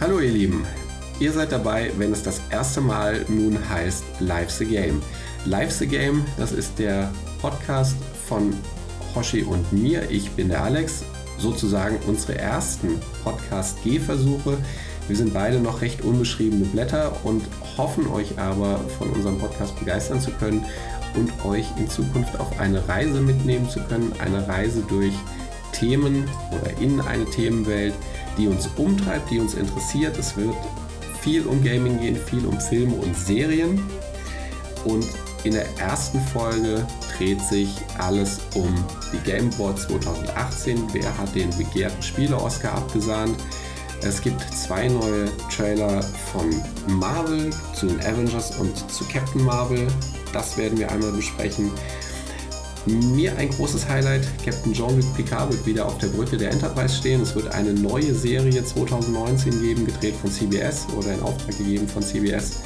Hallo ihr Lieben, ihr seid dabei, wenn es das erste Mal nun heißt Live the Game. Live the Game, das ist der Podcast von Hoshi und mir. Ich bin der Alex, sozusagen unsere ersten Podcast-Gehversuche. Wir sind beide noch recht unbeschriebene Blätter und hoffen euch aber von unserem Podcast begeistern zu können und euch in Zukunft auf eine Reise mitnehmen zu können. Eine Reise durch Themen oder in eine Themenwelt, die uns umtreibt, die uns interessiert. Es wird viel um Gaming gehen, viel um Filme und Serien. Und in der ersten Folge dreht sich alles um die Game Awards 2018. Wer hat den begehrten Spiele-Oscar abgesahnt? Es gibt zwei neue Trailer von Marvel zu den Avengers und zu Captain Marvel. Das werden wir einmal besprechen. Mir ein großes Highlight, Captain Jean-Luc Picard wird wieder auf der Brücke der Enterprise stehen. Es wird eine neue Serie 2019 geben, gedreht von CBS oder in Auftrag gegeben von CBS.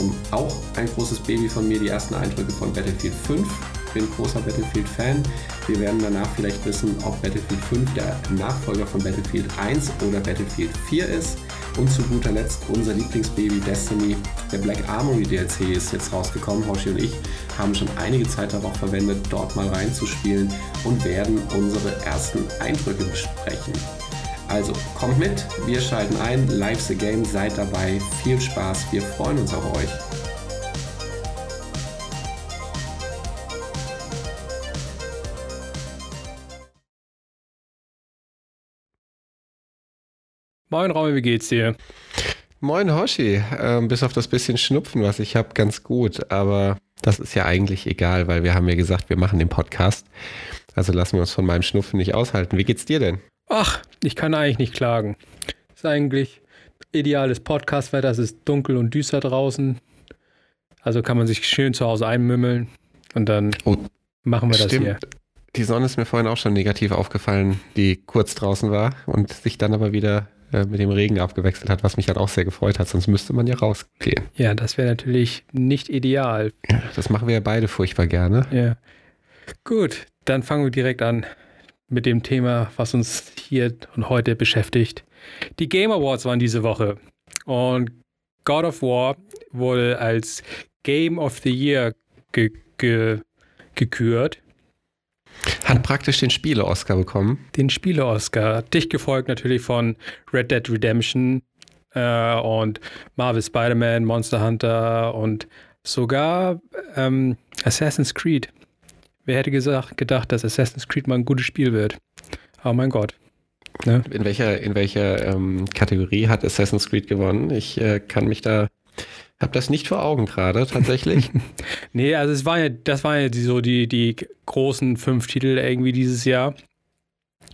Ähm, auch ein großes Baby von mir, die ersten Eindrücke von Battlefield 5. Ich bin großer Battlefield-Fan. Wir werden danach vielleicht wissen, ob Battlefield 5 der Nachfolger von Battlefield 1 oder Battlefield 4 ist. Und zu guter Letzt unser Lieblingsbaby Destiny. Der Black Armory DLC ist jetzt rausgekommen. Hoshi und ich haben schon einige Zeit darauf verwendet, dort mal reinzuspielen und werden unsere ersten Eindrücke besprechen. Also kommt mit, wir schalten ein, Live the Game, seid dabei, viel Spaß, wir freuen uns auf euch. Moin Raum, wie geht's dir? Moin Hoshi, ähm, bis auf das bisschen Schnupfen, was ich habe, ganz gut. Aber das ist ja eigentlich egal, weil wir haben ja gesagt, wir machen den Podcast. Also lassen wir uns von meinem Schnupfen nicht aushalten. Wie geht's dir denn? Ach, ich kann eigentlich nicht klagen. Ist eigentlich ideales Podcastwetter. Es ist dunkel und düster draußen. Also kann man sich schön zu Hause einmümmeln und dann oh, machen wir das stimmt. hier. Die Sonne ist mir vorhin auch schon negativ aufgefallen, die kurz draußen war und sich dann aber wieder mit dem Regen abgewechselt hat, was mich halt auch sehr gefreut hat, sonst müsste man ja rausgehen. Ja, das wäre natürlich nicht ideal. Das machen wir ja beide furchtbar gerne. Ja. Gut, dann fangen wir direkt an mit dem Thema, was uns hier und heute beschäftigt. Die Game Awards waren diese Woche und God of War wurde als Game of the Year ge ge gekürt. Hat praktisch den Spiele-Oscar bekommen. Den Spiele-Oscar. Dich gefolgt natürlich von Red Dead Redemption äh, und Marvel Spider-Man, Monster Hunter und sogar ähm, Assassin's Creed. Wer hätte gesagt, gedacht, dass Assassin's Creed mal ein gutes Spiel wird? Oh mein Gott. Ne? In welcher, in welcher ähm, Kategorie hat Assassin's Creed gewonnen? Ich äh, kann mich da habe das nicht vor Augen gerade, tatsächlich. nee, also es war ja, das waren ja die, so die, die großen fünf Titel irgendwie dieses Jahr.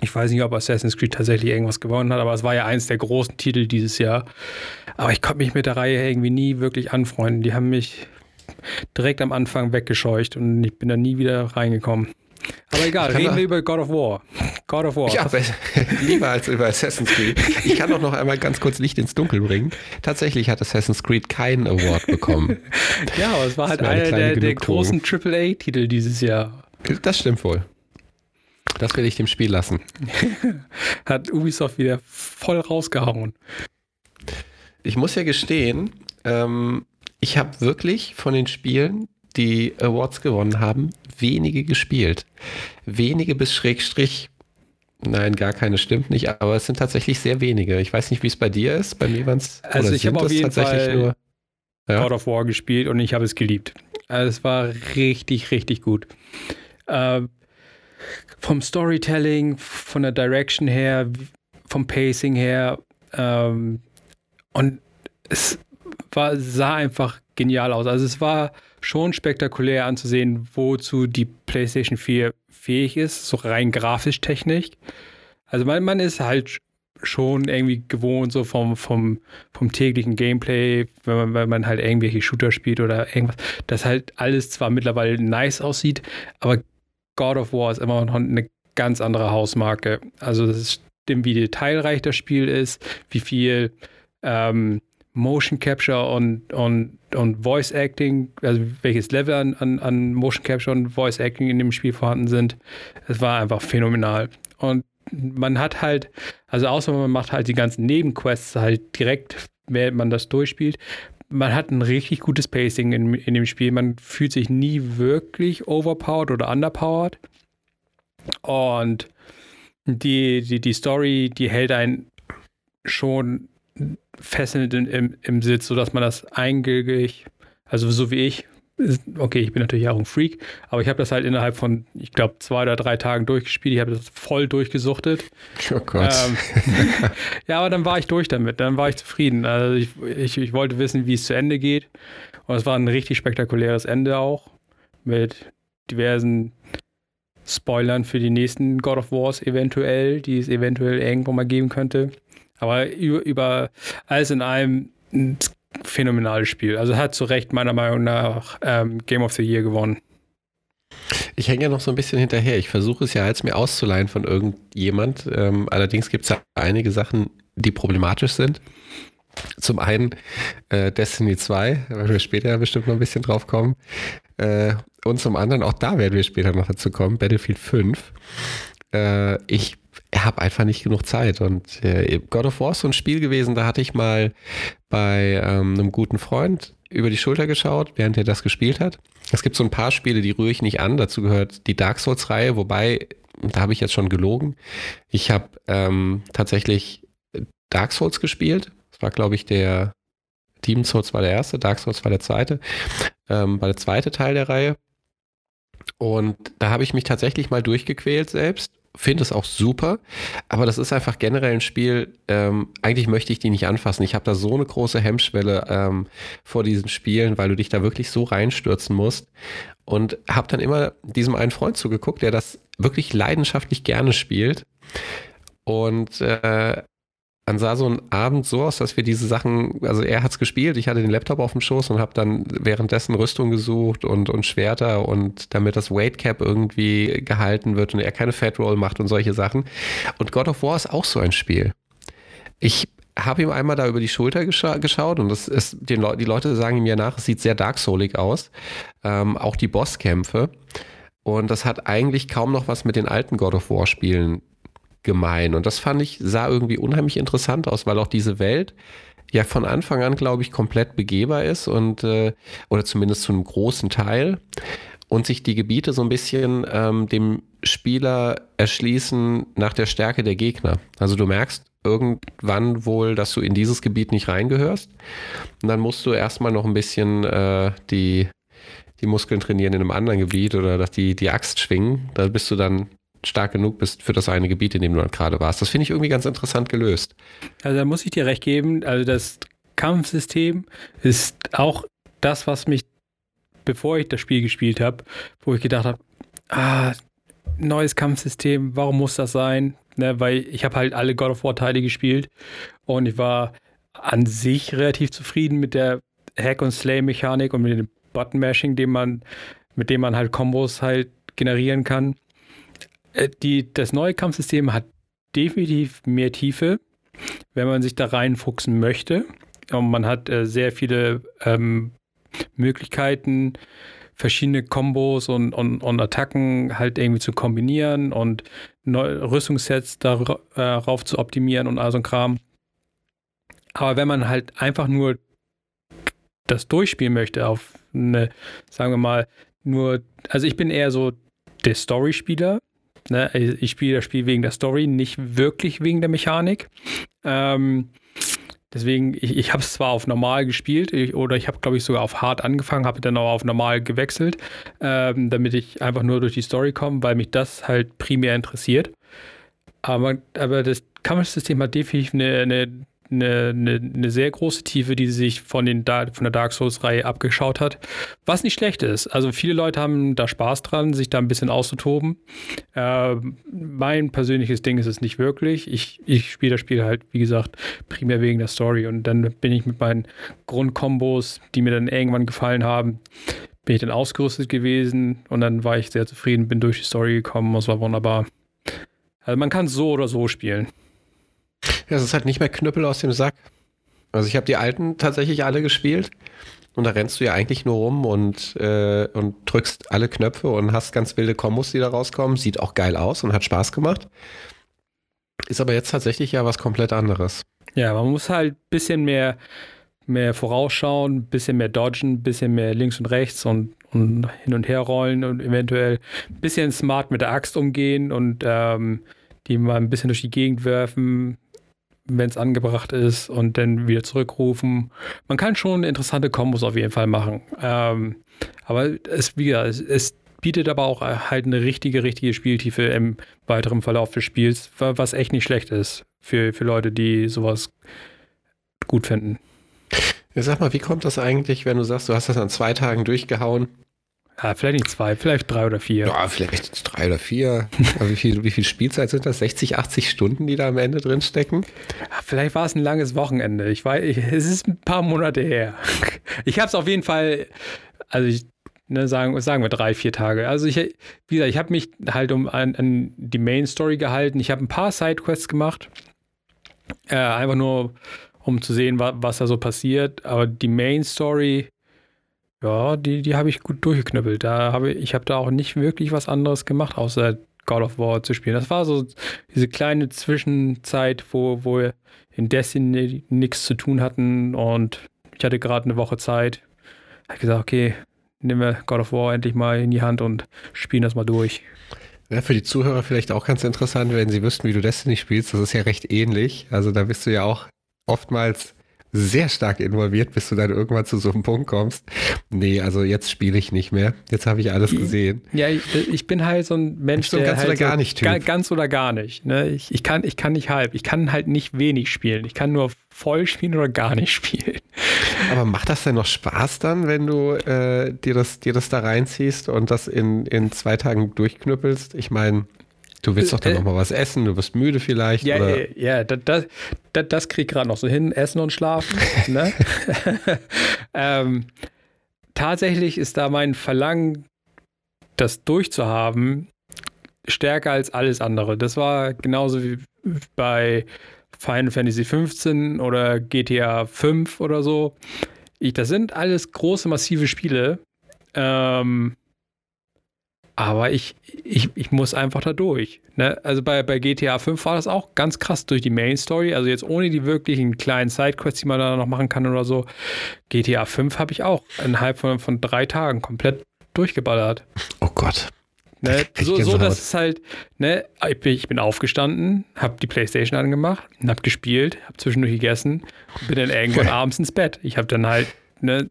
Ich weiß nicht, ob Assassin's Creed tatsächlich irgendwas gewonnen hat, aber es war ja eins der großen Titel dieses Jahr. Aber ich konnte mich mit der Reihe irgendwie nie wirklich anfreunden. Die haben mich direkt am Anfang weggescheucht und ich bin da nie wieder reingekommen. Aber egal, reden wir über God of War. God of War. Ja, lieber als über Assassin's Creed. Ich kann doch noch einmal ganz kurz Licht ins Dunkel bringen. Tatsächlich hat Assassin's Creed keinen Award bekommen. ja, aber es war halt einer der, der großen AAA-Titel dieses Jahr. Das stimmt wohl. Das will ich dem Spiel lassen. hat Ubisoft wieder voll rausgehauen. Ich muss ja gestehen, ähm, ich habe wirklich von den Spielen, die Awards gewonnen haben, wenige gespielt. Wenige bis Schrägstrich. Nein, gar keine stimmt nicht, aber es sind tatsächlich sehr wenige. Ich weiß nicht, wie es bei dir ist. Bei mir waren es. Also ich habe auf jeden Fall nur, ja? God of War gespielt und ich habe es geliebt. Also es war richtig, richtig gut. Äh, vom Storytelling, von der Direction her, vom Pacing her. Ähm, und es war, sah einfach genial aus. Also es war schon spektakulär anzusehen, wozu die PlayStation 4 fähig ist, so rein grafisch technisch. Also man, man ist halt schon irgendwie gewohnt, so vom, vom, vom täglichen Gameplay, wenn man, wenn man halt irgendwelche Shooter spielt oder irgendwas, dass halt alles zwar mittlerweile nice aussieht, aber God of War ist immer noch eine ganz andere Hausmarke. Also das stimmt, wie detailreich das Spiel ist, wie viel ähm, Motion Capture und, und, und Voice Acting, also welches Level an, an, an Motion Capture und Voice Acting in dem Spiel vorhanden sind. Es war einfach phänomenal. Und man hat halt, also außer man macht halt die ganzen Nebenquests halt direkt, während man das durchspielt, man hat ein richtig gutes Pacing in, in dem Spiel. Man fühlt sich nie wirklich overpowered oder underpowered. Und die, die, die Story, die hält einen schon fesselnd im, im Sitz, sodass man das eigentlich, also so wie ich, okay, ich bin natürlich auch ein Freak, aber ich habe das halt innerhalb von, ich glaube, zwei oder drei Tagen durchgespielt. Ich habe das voll durchgesuchtet. Oh Gott. Ähm, ja, aber dann war ich durch damit. Dann war ich zufrieden. Also ich, ich, ich wollte wissen, wie es zu Ende geht. Und es war ein richtig spektakuläres Ende auch. Mit diversen Spoilern für die nächsten God of Wars eventuell, die es eventuell irgendwo mal geben könnte. Aber über, über alles in allem ein phänomenales Spiel. Also hat zu Recht meiner Meinung nach ähm, Game of the Year gewonnen. Ich hänge ja noch so ein bisschen hinterher. Ich versuche es ja jetzt mir auszuleihen von irgendjemand. Ähm, allerdings gibt es ja einige Sachen, die problematisch sind. Zum einen äh, Destiny 2, da werden wir später bestimmt noch ein bisschen drauf kommen. Äh, und zum anderen, auch da werden wir später noch dazu kommen, Battlefield 5. Äh, ich habe einfach nicht genug Zeit. Und äh, God of War ist so ein Spiel gewesen, da hatte ich mal bei ähm, einem guten Freund über die Schulter geschaut, während er das gespielt hat. Es gibt so ein paar Spiele, die rühre ich nicht an. Dazu gehört die Dark Souls-Reihe, wobei, da habe ich jetzt schon gelogen. Ich habe ähm, tatsächlich Dark Souls gespielt. Das war, glaube ich, der Demon Souls war der erste, Dark Souls war der zweite, ähm, war der zweite Teil der Reihe. Und da habe ich mich tatsächlich mal durchgequält selbst finde es auch super, aber das ist einfach generell ein Spiel, ähm, eigentlich möchte ich die nicht anfassen. Ich habe da so eine große Hemmschwelle ähm, vor diesen Spielen, weil du dich da wirklich so reinstürzen musst. Und habe dann immer diesem einen Freund zugeguckt, der das wirklich leidenschaftlich gerne spielt. Und äh, dann sah so ein Abend so aus, dass wir diese Sachen, also er hat es gespielt, ich hatte den Laptop auf dem Schoß und habe dann währenddessen Rüstung gesucht und, und Schwerter und damit das Weight Cap irgendwie gehalten wird und er keine Fat Roll macht und solche Sachen. Und God of War ist auch so ein Spiel. Ich habe ihm einmal da über die Schulter gescha geschaut und das ist, die, Le die, Leute sagen ihm ja nach, es sieht sehr Dark Soulig aus. Ähm, auch die Bosskämpfe. Und das hat eigentlich kaum noch was mit den alten God of War Spielen gemein. Und das fand ich, sah irgendwie unheimlich interessant aus, weil auch diese Welt ja von Anfang an, glaube ich, komplett begehbar ist und äh, oder zumindest zu einem großen Teil und sich die Gebiete so ein bisschen ähm, dem Spieler erschließen nach der Stärke der Gegner. Also du merkst irgendwann wohl, dass du in dieses Gebiet nicht reingehörst und dann musst du erstmal noch ein bisschen äh, die die Muskeln trainieren in einem anderen Gebiet oder dass die, die Axt schwingen. Da bist du dann stark genug bist für das eine Gebiet, in dem du gerade warst. Das finde ich irgendwie ganz interessant gelöst. Also da muss ich dir recht geben. Also das Kampfsystem ist auch das, was mich, bevor ich das Spiel gespielt habe, wo ich gedacht habe, ah, neues Kampfsystem, warum muss das sein? Ne, weil ich habe halt alle God of War Teile gespielt und ich war an sich relativ zufrieden mit der Hack und Slay Mechanik und mit dem Button Mashing, dem man, mit dem man halt Kombos halt generieren kann. Äh, die, das neue Kampfsystem hat definitiv mehr Tiefe, wenn man sich da reinfuchsen möchte. Und man hat äh, sehr viele ähm, Möglichkeiten, verschiedene Kombos und, und, und, Attacken halt irgendwie zu kombinieren und Rüstungssets darauf äh, zu optimieren und all so ein Kram. Aber wenn man halt einfach nur das durchspielen möchte auf eine, sagen wir mal, nur, also ich bin eher so der Story-Spieler, Ne? Ich spiele das Spiel wegen der Story, nicht wirklich wegen der Mechanik. Ähm, deswegen, ich, ich habe es zwar auf normal gespielt, ich, oder ich habe, glaube ich, sogar auf hart angefangen, habe dann aber auf normal gewechselt, ähm, damit ich einfach nur durch die Story komme, weil mich das halt primär interessiert. Aber, aber das Kampfsystem hat definitiv eine, eine eine, eine, eine, sehr große Tiefe, die sich von, den von der Dark Souls-Reihe abgeschaut hat. Was nicht schlecht ist. Also viele Leute haben da Spaß dran, sich da ein bisschen auszutoben. Äh, mein persönliches Ding ist es nicht wirklich. Ich, ich spiele das Spiel halt, wie gesagt, primär wegen der Story. Und dann bin ich mit meinen Grundkombos, die mir dann irgendwann gefallen haben, bin ich dann ausgerüstet gewesen und dann war ich sehr zufrieden, bin durch die Story gekommen es war wunderbar. Also man kann es so oder so spielen. Ja, es ist halt nicht mehr Knüppel aus dem Sack. Also ich habe die alten tatsächlich alle gespielt. Und da rennst du ja eigentlich nur rum und, äh, und drückst alle Knöpfe und hast ganz wilde Kombos, die da rauskommen. Sieht auch geil aus und hat Spaß gemacht. Ist aber jetzt tatsächlich ja was komplett anderes. Ja, man muss halt ein bisschen mehr, mehr vorausschauen, ein bisschen mehr dodgen, ein bisschen mehr links und rechts und, und hin und her rollen und eventuell ein bisschen smart mit der Axt umgehen und ähm, die mal ein bisschen durch die Gegend werfen, wenn es angebracht ist und dann wieder zurückrufen. Man kann schon interessante Kombos auf jeden Fall machen. Ähm, aber es, wie gesagt, es, es bietet aber auch halt eine richtige, richtige Spieltiefe im weiteren Verlauf des Spiels, was echt nicht schlecht ist für, für Leute, die sowas gut finden. Sag mal, wie kommt das eigentlich, wenn du sagst, du hast das an zwei Tagen durchgehauen? Ja, vielleicht nicht zwei, vielleicht drei oder vier. Ja, vielleicht drei oder vier. wie, viel, wie viel Spielzeit sind das? 60, 80 Stunden, die da am Ende drin stecken? Vielleicht war es ein langes Wochenende. Ich weiß, ich, es ist ein paar Monate her. Ich habe es auf jeden Fall, also ich, ne, sagen, sagen wir drei, vier Tage. Also ich, wie gesagt, ich habe mich halt um an, an die Main Story gehalten. Ich habe ein paar Sidequests gemacht. Äh, einfach nur, um zu sehen, was, was da so passiert. Aber die Main Story ja, die, die habe ich gut durchgeknüppelt. Da habe ich, ich habe da auch nicht wirklich was anderes gemacht, außer God of War zu spielen. Das war so diese kleine Zwischenzeit, wo, wo wir in Destiny nichts zu tun hatten und ich hatte gerade eine Woche Zeit. Habe gesagt, okay, nehmen wir God of War endlich mal in die Hand und spielen das mal durch. Ja, für die Zuhörer vielleicht auch ganz interessant, wenn sie wüssten, wie du Destiny spielst. Das ist ja recht ähnlich. Also da bist du ja auch oftmals sehr stark involviert, bis du dann irgendwann zu so einem Punkt kommst. Nee, also jetzt spiele ich nicht mehr. Jetzt habe ich alles gesehen. Ja, ich, ich, bin halt so ein Mensch, so der ganz halt oder gar nicht typ. Ganz oder gar nicht. Ne? Ich, ich, kann, ich kann nicht halb. Ich kann halt nicht wenig spielen. Ich kann nur voll spielen oder gar nicht spielen. Aber macht das denn noch Spaß dann, wenn du äh, dir, das, dir das da reinziehst und das in, in zwei Tagen durchknüppelst? Ich meine, Du willst doch dann äh, noch mal was essen, du wirst müde vielleicht. Ja, oder? ja, ja das, das, das krieg ich gerade noch so hin, essen und schlafen. ne? ähm, tatsächlich ist da mein Verlangen, das durchzuhaben, stärker als alles andere. Das war genauso wie bei Final Fantasy 15 oder GTA 5 oder so. Ich, das sind alles große, massive Spiele. Ähm, aber ich, ich, ich muss einfach da durch. Ne? Also bei, bei GTA 5 war das auch ganz krass durch die Main Story. Also jetzt ohne die wirklichen kleinen Sidequests, die man da noch machen kann oder so. GTA 5 habe ich auch innerhalb von, von drei Tagen komplett durchgeballert. Oh Gott. Ne? So, so, dass es halt, ne, ich bin, ich bin aufgestanden, habe die Playstation angemacht, habe gespielt, habe zwischendurch gegessen bin dann irgendwann abends ins Bett. Ich habe dann halt ne,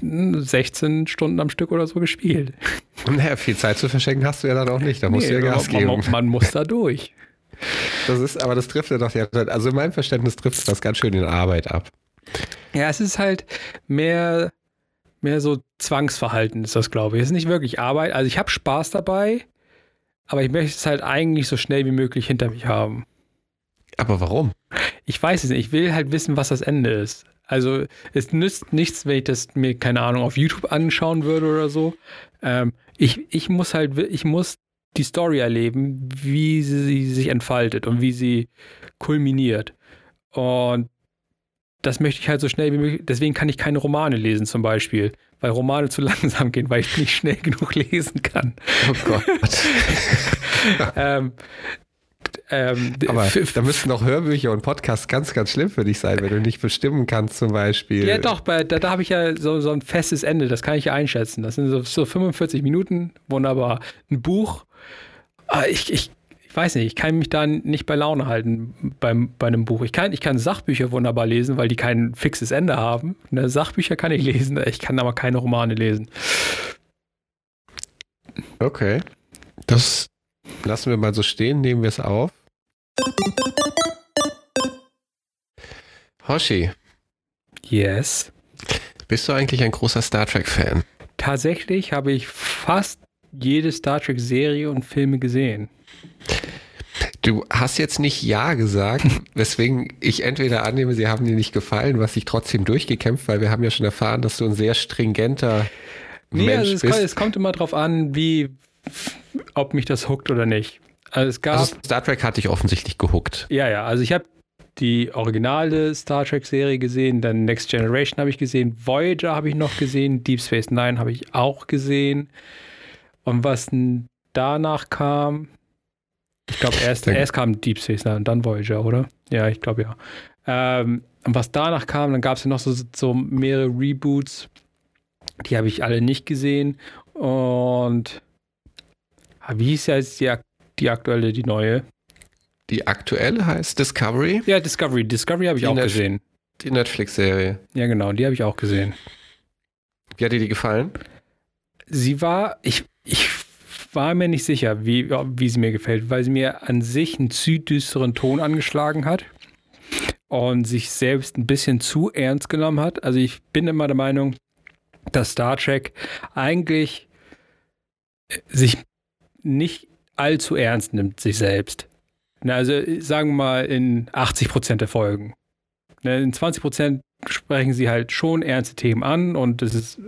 16 Stunden am Stück oder so gespielt. Naja, viel Zeit zu verschenken hast du ja dann auch nicht. Da musst nee, du ja Gas man, geben. Man, man, muss da durch. Das ist, aber das trifft ja doch, also in meinem Verständnis trifft das ganz schön in Arbeit ab. Ja, es ist halt mehr, mehr so Zwangsverhalten ist das, glaube ich. Es ist nicht wirklich Arbeit. Also ich habe Spaß dabei, aber ich möchte es halt eigentlich so schnell wie möglich hinter mich haben. Aber warum? Ich weiß es nicht. Ich will halt wissen, was das Ende ist. Also es nützt nichts, wenn ich das mir, keine Ahnung, auf YouTube anschauen würde oder so. Ähm, ich, ich muss halt, ich muss die Story erleben, wie sie sich entfaltet und wie sie kulminiert. Und das möchte ich halt so schnell wie möglich. Deswegen kann ich keine Romane lesen, zum Beispiel, weil Romane zu langsam gehen, weil ich nicht schnell genug lesen kann. Oh Gott. ähm, ähm, Aber da müssten auch Hörbücher und Podcasts ganz, ganz schlimm für dich sein, wenn du nicht bestimmen kannst, zum Beispiel. Ja, doch, bei, da, da habe ich ja so, so ein festes Ende, das kann ich ja einschätzen. Das sind so, so 45 Minuten, wunderbar. Ein Buch, ah, ich, ich, ich weiß nicht, ich kann mich da nicht bei Laune halten beim, bei einem Buch. Ich kann, ich kann Sachbücher wunderbar lesen, weil die kein fixes Ende haben. Ne, Sachbücher kann ich lesen, ich kann aber keine Romane lesen. Okay. Das Lassen wir mal so stehen, nehmen wir es auf. Hoshi. Yes. Bist du eigentlich ein großer Star Trek-Fan? Tatsächlich habe ich fast jede Star Trek-Serie und Filme gesehen. Du hast jetzt nicht Ja gesagt, weswegen ich entweder annehme, sie haben dir nicht gefallen, was sich trotzdem durchgekämpft, weil wir haben ja schon erfahren, dass du ein sehr stringenter nee, Mensch also es bist. Kommt, es kommt immer darauf an, wie, ob mich das huckt oder nicht. Also es gab. Also Star Trek hatte ich offensichtlich gehuckt. Ja, ja. Also ich habe die originale Star Trek-Serie gesehen, dann Next Generation habe ich gesehen, Voyager habe ich noch gesehen, Deep Space Nine habe ich auch gesehen. Und was danach kam, ich glaube, erst, erst kam Deep Space Nine und dann Voyager, oder? Ja, ich glaube ja. Ähm, und was danach kam, dann gab es ja noch so, so mehrere Reboots. Die habe ich alle nicht gesehen. Und wie hieß ja jetzt die, die aktuelle, die neue? Die aktuelle heißt Discovery? Ja, Discovery. Discovery habe ich die auch Net gesehen. Die Netflix-Serie. Ja, genau, die habe ich auch gesehen. Wie hat dir die gefallen? Sie war, ich, ich war mir nicht sicher, wie, wie sie mir gefällt, weil sie mir an sich einen zu düsteren Ton angeschlagen hat und sich selbst ein bisschen zu ernst genommen hat. Also ich bin immer der Meinung, dass Star Trek eigentlich sich nicht allzu ernst nimmt, sich selbst. Also sagen wir mal in 80 Prozent der Folgen. In 20 Prozent sprechen sie halt schon ernste Themen an und es ist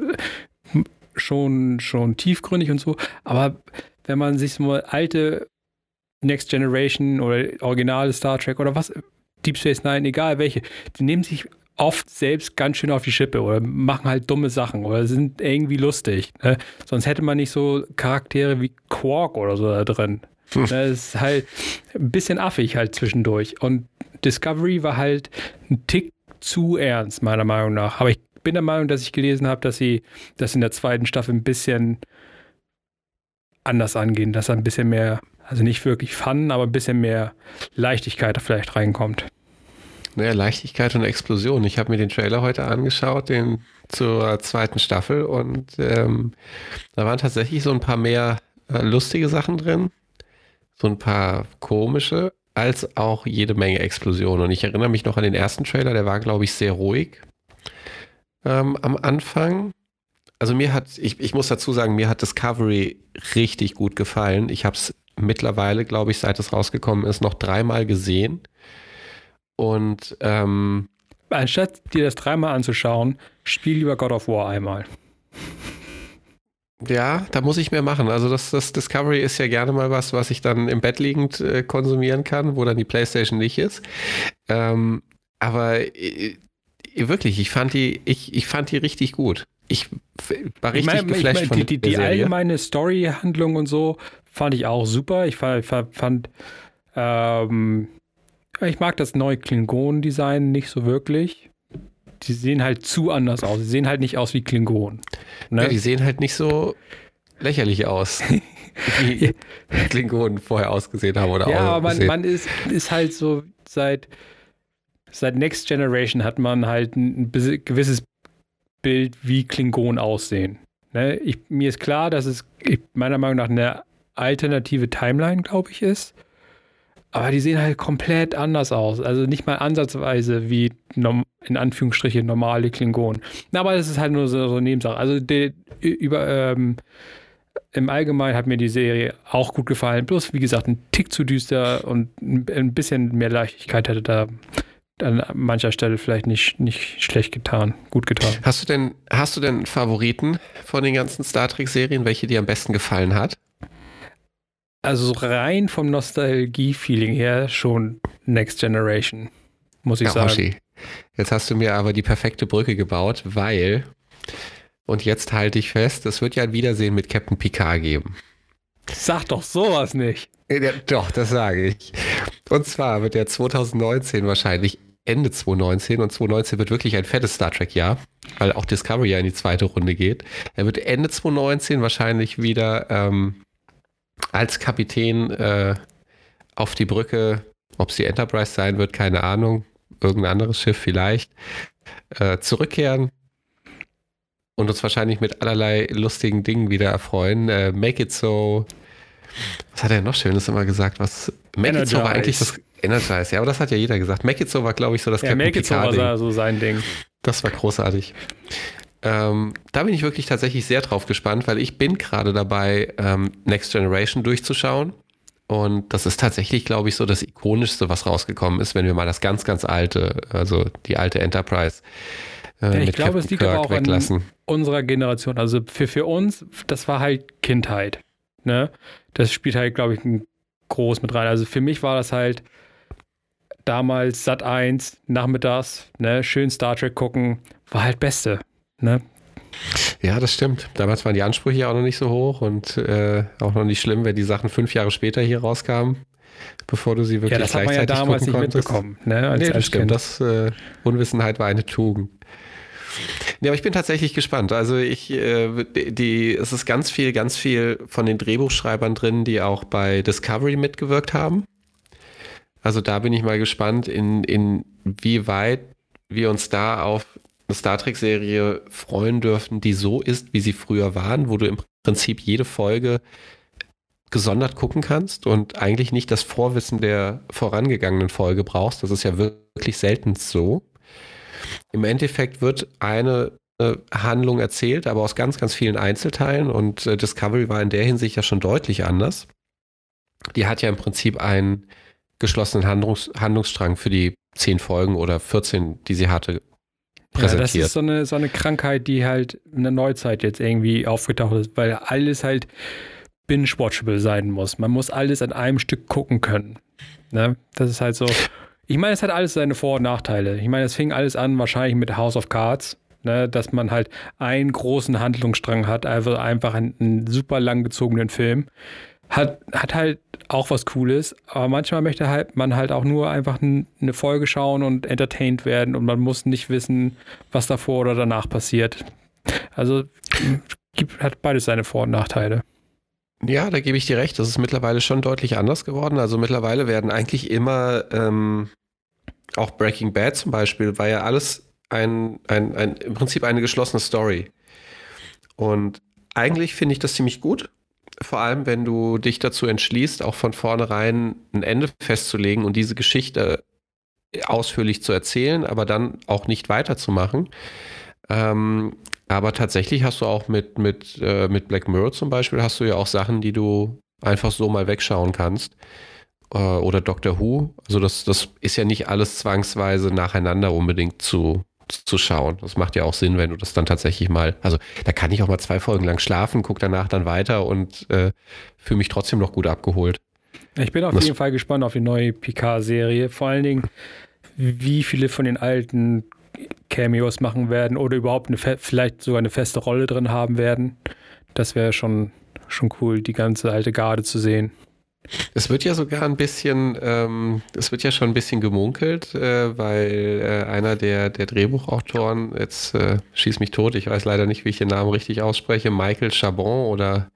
schon, schon tiefgründig und so. Aber wenn man sich mal alte Next Generation oder originale Star Trek oder was, Deep Space Nine, egal welche, die nehmen sich oft selbst ganz schön auf die Schippe oder machen halt dumme Sachen oder sind irgendwie lustig. Ne? Sonst hätte man nicht so Charaktere wie Quark oder so da drin. Hm. Das ist halt ein bisschen affig halt zwischendurch. Und Discovery war halt ein Tick zu ernst, meiner Meinung nach. Aber ich bin der Meinung, dass ich gelesen habe, dass sie das in der zweiten Staffel ein bisschen anders angehen, dass da ein bisschen mehr, also nicht wirklich Fun, aber ein bisschen mehr Leichtigkeit vielleicht reinkommt. Naja, Leichtigkeit und Explosion. Ich habe mir den Trailer heute angeschaut, den zur zweiten Staffel und ähm, da waren tatsächlich so ein paar mehr äh, lustige Sachen drin, so ein paar komische, als auch jede Menge Explosionen. Und ich erinnere mich noch an den ersten Trailer, der war, glaube ich, sehr ruhig ähm, am Anfang. Also mir hat, ich, ich muss dazu sagen, mir hat Discovery richtig gut gefallen. Ich habe es mittlerweile, glaube ich, seit es rausgekommen ist, noch dreimal gesehen. Und ähm, anstatt dir das dreimal anzuschauen, spiel lieber God of War einmal. Ja, da muss ich mehr machen. Also das, das Discovery ist ja gerne mal was, was ich dann im Bett liegend äh, konsumieren kann, wo dann die Playstation nicht ist. Ähm, aber äh, wirklich, ich fand die, ich, ich fand die richtig gut. Ich war richtig ich mein, geflasht ich mein, von die, die, die allgemeine Story-Handlung und so fand ich auch super. Ich fand, fand ähm, ich mag das neue Klingon-Design nicht so wirklich. Die sehen halt zu anders aus. Sie sehen halt nicht aus wie Klingonen. Ne? Ja, die sehen halt nicht so lächerlich aus, wie Klingonen vorher ausgesehen haben oder Ja, aber man, man, ist, ist halt so seit seit Next Generation hat man halt ein gewisses Bild, wie Klingonen aussehen. Ne? Ich, mir ist klar, dass es meiner Meinung nach eine alternative Timeline, glaube ich, ist. Aber die sehen halt komplett anders aus. Also nicht mal ansatzweise wie in Anführungsstrichen normale Klingonen. Aber das ist halt nur so, so eine Nebensache. Also die, über, ähm, im Allgemeinen hat mir die Serie auch gut gefallen. Bloß, wie gesagt, ein Tick zu düster und ein bisschen mehr Leichtigkeit hätte da an mancher Stelle vielleicht nicht, nicht schlecht getan, gut getan. Hast du denn, hast du denn Favoriten von den ganzen Star Trek-Serien, welche dir am besten gefallen hat? Also rein vom Nostalgie-Feeling her schon Next Generation, muss ich ja, sagen. Hoshi, jetzt hast du mir aber die perfekte Brücke gebaut, weil, und jetzt halte ich fest, es wird ja ein Wiedersehen mit Captain Picard geben. Sag doch sowas nicht. Ja, doch, das sage ich. Und zwar wird der 2019 wahrscheinlich Ende 2019 und 2019 wird wirklich ein fettes Star Trek-Jahr, weil auch Discovery ja in die zweite Runde geht. Er wird Ende 2019 wahrscheinlich wieder ähm, als Kapitän äh, auf die Brücke, ob es die Enterprise sein wird, keine Ahnung, irgendein anderes Schiff vielleicht, äh, zurückkehren und uns wahrscheinlich mit allerlei lustigen Dingen wieder erfreuen. Äh, make it so. Was hat er noch Schönes immer gesagt? Was Make Energize. It So war eigentlich das Energize, ja, aber das hat ja jeder gesagt. Make It So war, glaube ich, so das ja, Captain Make It So war so sein Ding. Das war großartig. Ähm, da bin ich wirklich tatsächlich sehr drauf gespannt, weil ich bin gerade dabei, ähm, Next Generation durchzuschauen. Und das ist tatsächlich, glaube ich, so das ikonischste, was rausgekommen ist, wenn wir mal das ganz, ganz alte, also die alte Enterprise äh, ja, ich glaube, Captain es liegt Kirk aber auch weglassen. an unserer Generation. Also für, für uns, das war halt Kindheit. Ne? Das spielt halt, glaube ich, groß mit rein. Also für mich war das halt damals Sat 1, nachmittags, ne, schön Star Trek gucken, war halt Beste. Ne? Ja, das stimmt. Damals waren die Ansprüche ja auch noch nicht so hoch und äh, auch noch nicht schlimm, wenn die Sachen fünf Jahre später hier rauskamen. bevor du sie wirklich ja, das gleichzeitig hat man ja damals gucken nicht konntest. mitbekommen. Ne, als, nee, das stimmt. Das äh, Unwissenheit war eine Tugend. Ja, aber ich bin tatsächlich gespannt. Also ich, äh, die, es ist ganz viel, ganz viel von den Drehbuchschreibern drin, die auch bei Discovery mitgewirkt haben. Also da bin ich mal gespannt, in, in wie weit wir uns da auf Star Trek-Serie freuen dürfen, die so ist, wie sie früher waren, wo du im Prinzip jede Folge gesondert gucken kannst und eigentlich nicht das Vorwissen der vorangegangenen Folge brauchst. Das ist ja wirklich selten so. Im Endeffekt wird eine äh, Handlung erzählt, aber aus ganz, ganz vielen Einzelteilen und äh, Discovery war in der Hinsicht ja schon deutlich anders. Die hat ja im Prinzip einen geschlossenen Handlungs Handlungsstrang für die zehn Folgen oder 14, die sie hatte, präsentiert. Ja, das ist so eine, so eine Krankheit, die halt in der Neuzeit jetzt irgendwie aufgetaucht ist, weil alles halt binge-watchable sein muss. Man muss alles an einem Stück gucken können. Ne? Das ist halt so. Ich meine, es hat alles seine Vor- und Nachteile. Ich meine, es fing alles an wahrscheinlich mit House of Cards, ne? dass man halt einen großen Handlungsstrang hat, also einfach einen, einen super lang gezogenen Film. Hat, hat halt auch was Cooles, aber manchmal möchte halt man halt auch nur einfach eine Folge schauen und entertained werden und man muss nicht wissen, was davor oder danach passiert. Also gibt, hat beides seine Vor- und Nachteile. Ja, da gebe ich dir recht. Das ist mittlerweile schon deutlich anders geworden. Also mittlerweile werden eigentlich immer, ähm, auch Breaking Bad zum Beispiel, war ja alles ein, ein, ein, im Prinzip eine geschlossene Story. Und eigentlich finde ich das ziemlich gut. Vor allem, wenn du dich dazu entschließt, auch von vornherein ein Ende festzulegen und diese Geschichte ausführlich zu erzählen, aber dann auch nicht weiterzumachen. Ähm, aber tatsächlich hast du auch mit, mit, äh, mit Black Mirror zum Beispiel, hast du ja auch Sachen, die du einfach so mal wegschauen kannst. Äh, oder Doctor Who. Also das, das ist ja nicht alles zwangsweise nacheinander unbedingt zu, zu schauen. Das macht ja auch Sinn, wenn du das dann tatsächlich mal, also da kann ich auch mal zwei Folgen lang schlafen, guck danach dann weiter und äh, fühle mich trotzdem noch gut abgeholt. Ich bin auf das jeden Fall gespannt auf die neue Picard-Serie. Vor allen Dingen, wie viele von den alten Cameos machen werden oder überhaupt eine, vielleicht sogar eine feste Rolle drin haben werden. Das wäre schon, schon cool, die ganze alte Garde zu sehen. Es wird ja sogar ein bisschen, ähm, es wird ja schon ein bisschen gemunkelt, äh, weil äh, einer der, der Drehbuchautoren, jetzt äh, schieß mich tot, ich weiß leider nicht, wie ich den Namen richtig ausspreche, Michael Chabon oder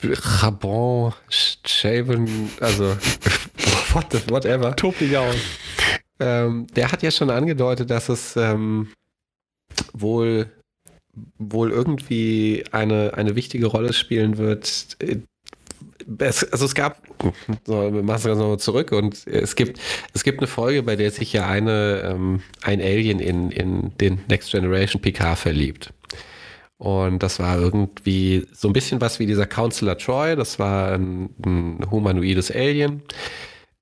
Chabon, Shaven, also what, whatever. Tob dich aus. Ähm, der hat ja schon angedeutet, dass es ähm, wohl, wohl irgendwie eine, eine wichtige Rolle spielen wird. Es, also es gab, so, wir machen es ganz nochmal zurück und es gibt, es gibt eine Folge, bei der sich ja eine, ähm, ein Alien in, in den Next Generation PK verliebt. Und das war irgendwie so ein bisschen was wie dieser Counselor Troy. Das war ein, ein humanoides Alien.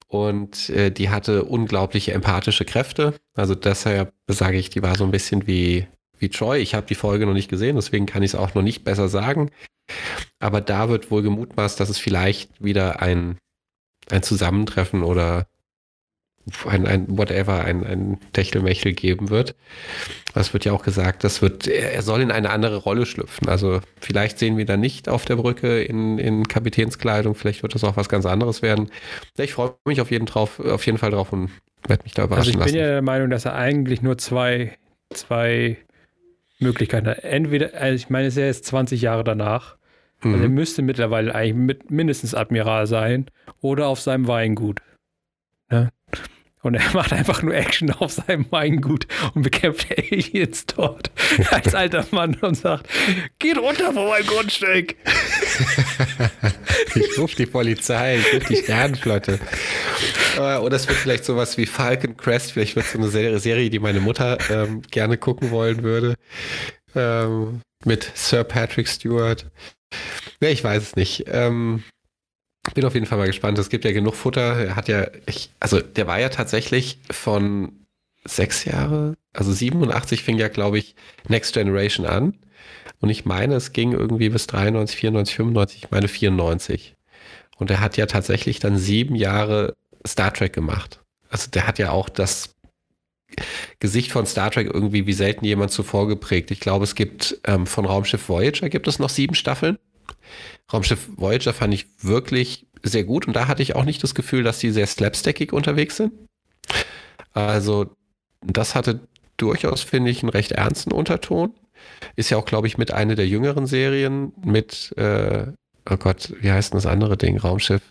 Und äh, die hatte unglaubliche empathische Kräfte. Also deshalb sage ich, die war so ein bisschen wie, wie Troy. Ich habe die Folge noch nicht gesehen, deswegen kann ich es auch noch nicht besser sagen. Aber da wird wohl gemutmaßt, dass es vielleicht wieder ein, ein Zusammentreffen oder ein, ein whatever, ein, ein Techtelmechtel geben wird. Das wird ja auch gesagt, das wird, er soll in eine andere Rolle schlüpfen. Also vielleicht sehen wir da nicht auf der Brücke in, in Kapitänskleidung, vielleicht wird das auch was ganz anderes werden. Ich freue mich auf jeden, drauf, auf jeden Fall drauf und werde mich da überraschen Also ich bin lassen. ja der Meinung, dass er eigentlich nur zwei, zwei Möglichkeiten hat. Entweder, also ich meine, es ist ja jetzt 20 Jahre danach. Also er mhm. müsste mittlerweile eigentlich mit mindestens Admiral sein oder auf seinem Weingut. Ne? Und er macht einfach nur Action auf seinem Weingut und bekämpft Aliens dort als alter Mann und sagt, geht runter von meinem Grundstück. ich rufe die Polizei, ich rufe die Sternenflotte. Äh, oder es wird vielleicht sowas wie Falcon Crest, vielleicht wird es so eine Serie, die meine Mutter ähm, gerne gucken wollen würde. Ähm, mit Sir Patrick Stewart. Ja, ich weiß es nicht. Ähm, bin auf jeden Fall mal gespannt. Es gibt ja genug Futter. Er hat ja, ich, also der war ja tatsächlich von sechs Jahre, also 87 fing ja, glaube ich, Next Generation an. Und ich meine, es ging irgendwie bis 93, 94, 95, ich meine 94. Und er hat ja tatsächlich dann sieben Jahre Star Trek gemacht. Also der hat ja auch das Gesicht von Star Trek irgendwie wie selten jemand zuvor geprägt. Ich glaube, es gibt ähm, von Raumschiff Voyager gibt es noch sieben Staffeln. Raumschiff Voyager fand ich wirklich sehr gut und da hatte ich auch nicht das Gefühl, dass die sehr slapstickig unterwegs sind. Also das hatte durchaus, finde ich, einen recht ernsten Unterton. Ist ja auch, glaube ich, mit einer der jüngeren Serien mit, äh, oh Gott, wie heißt denn das andere Ding? Raumschiff,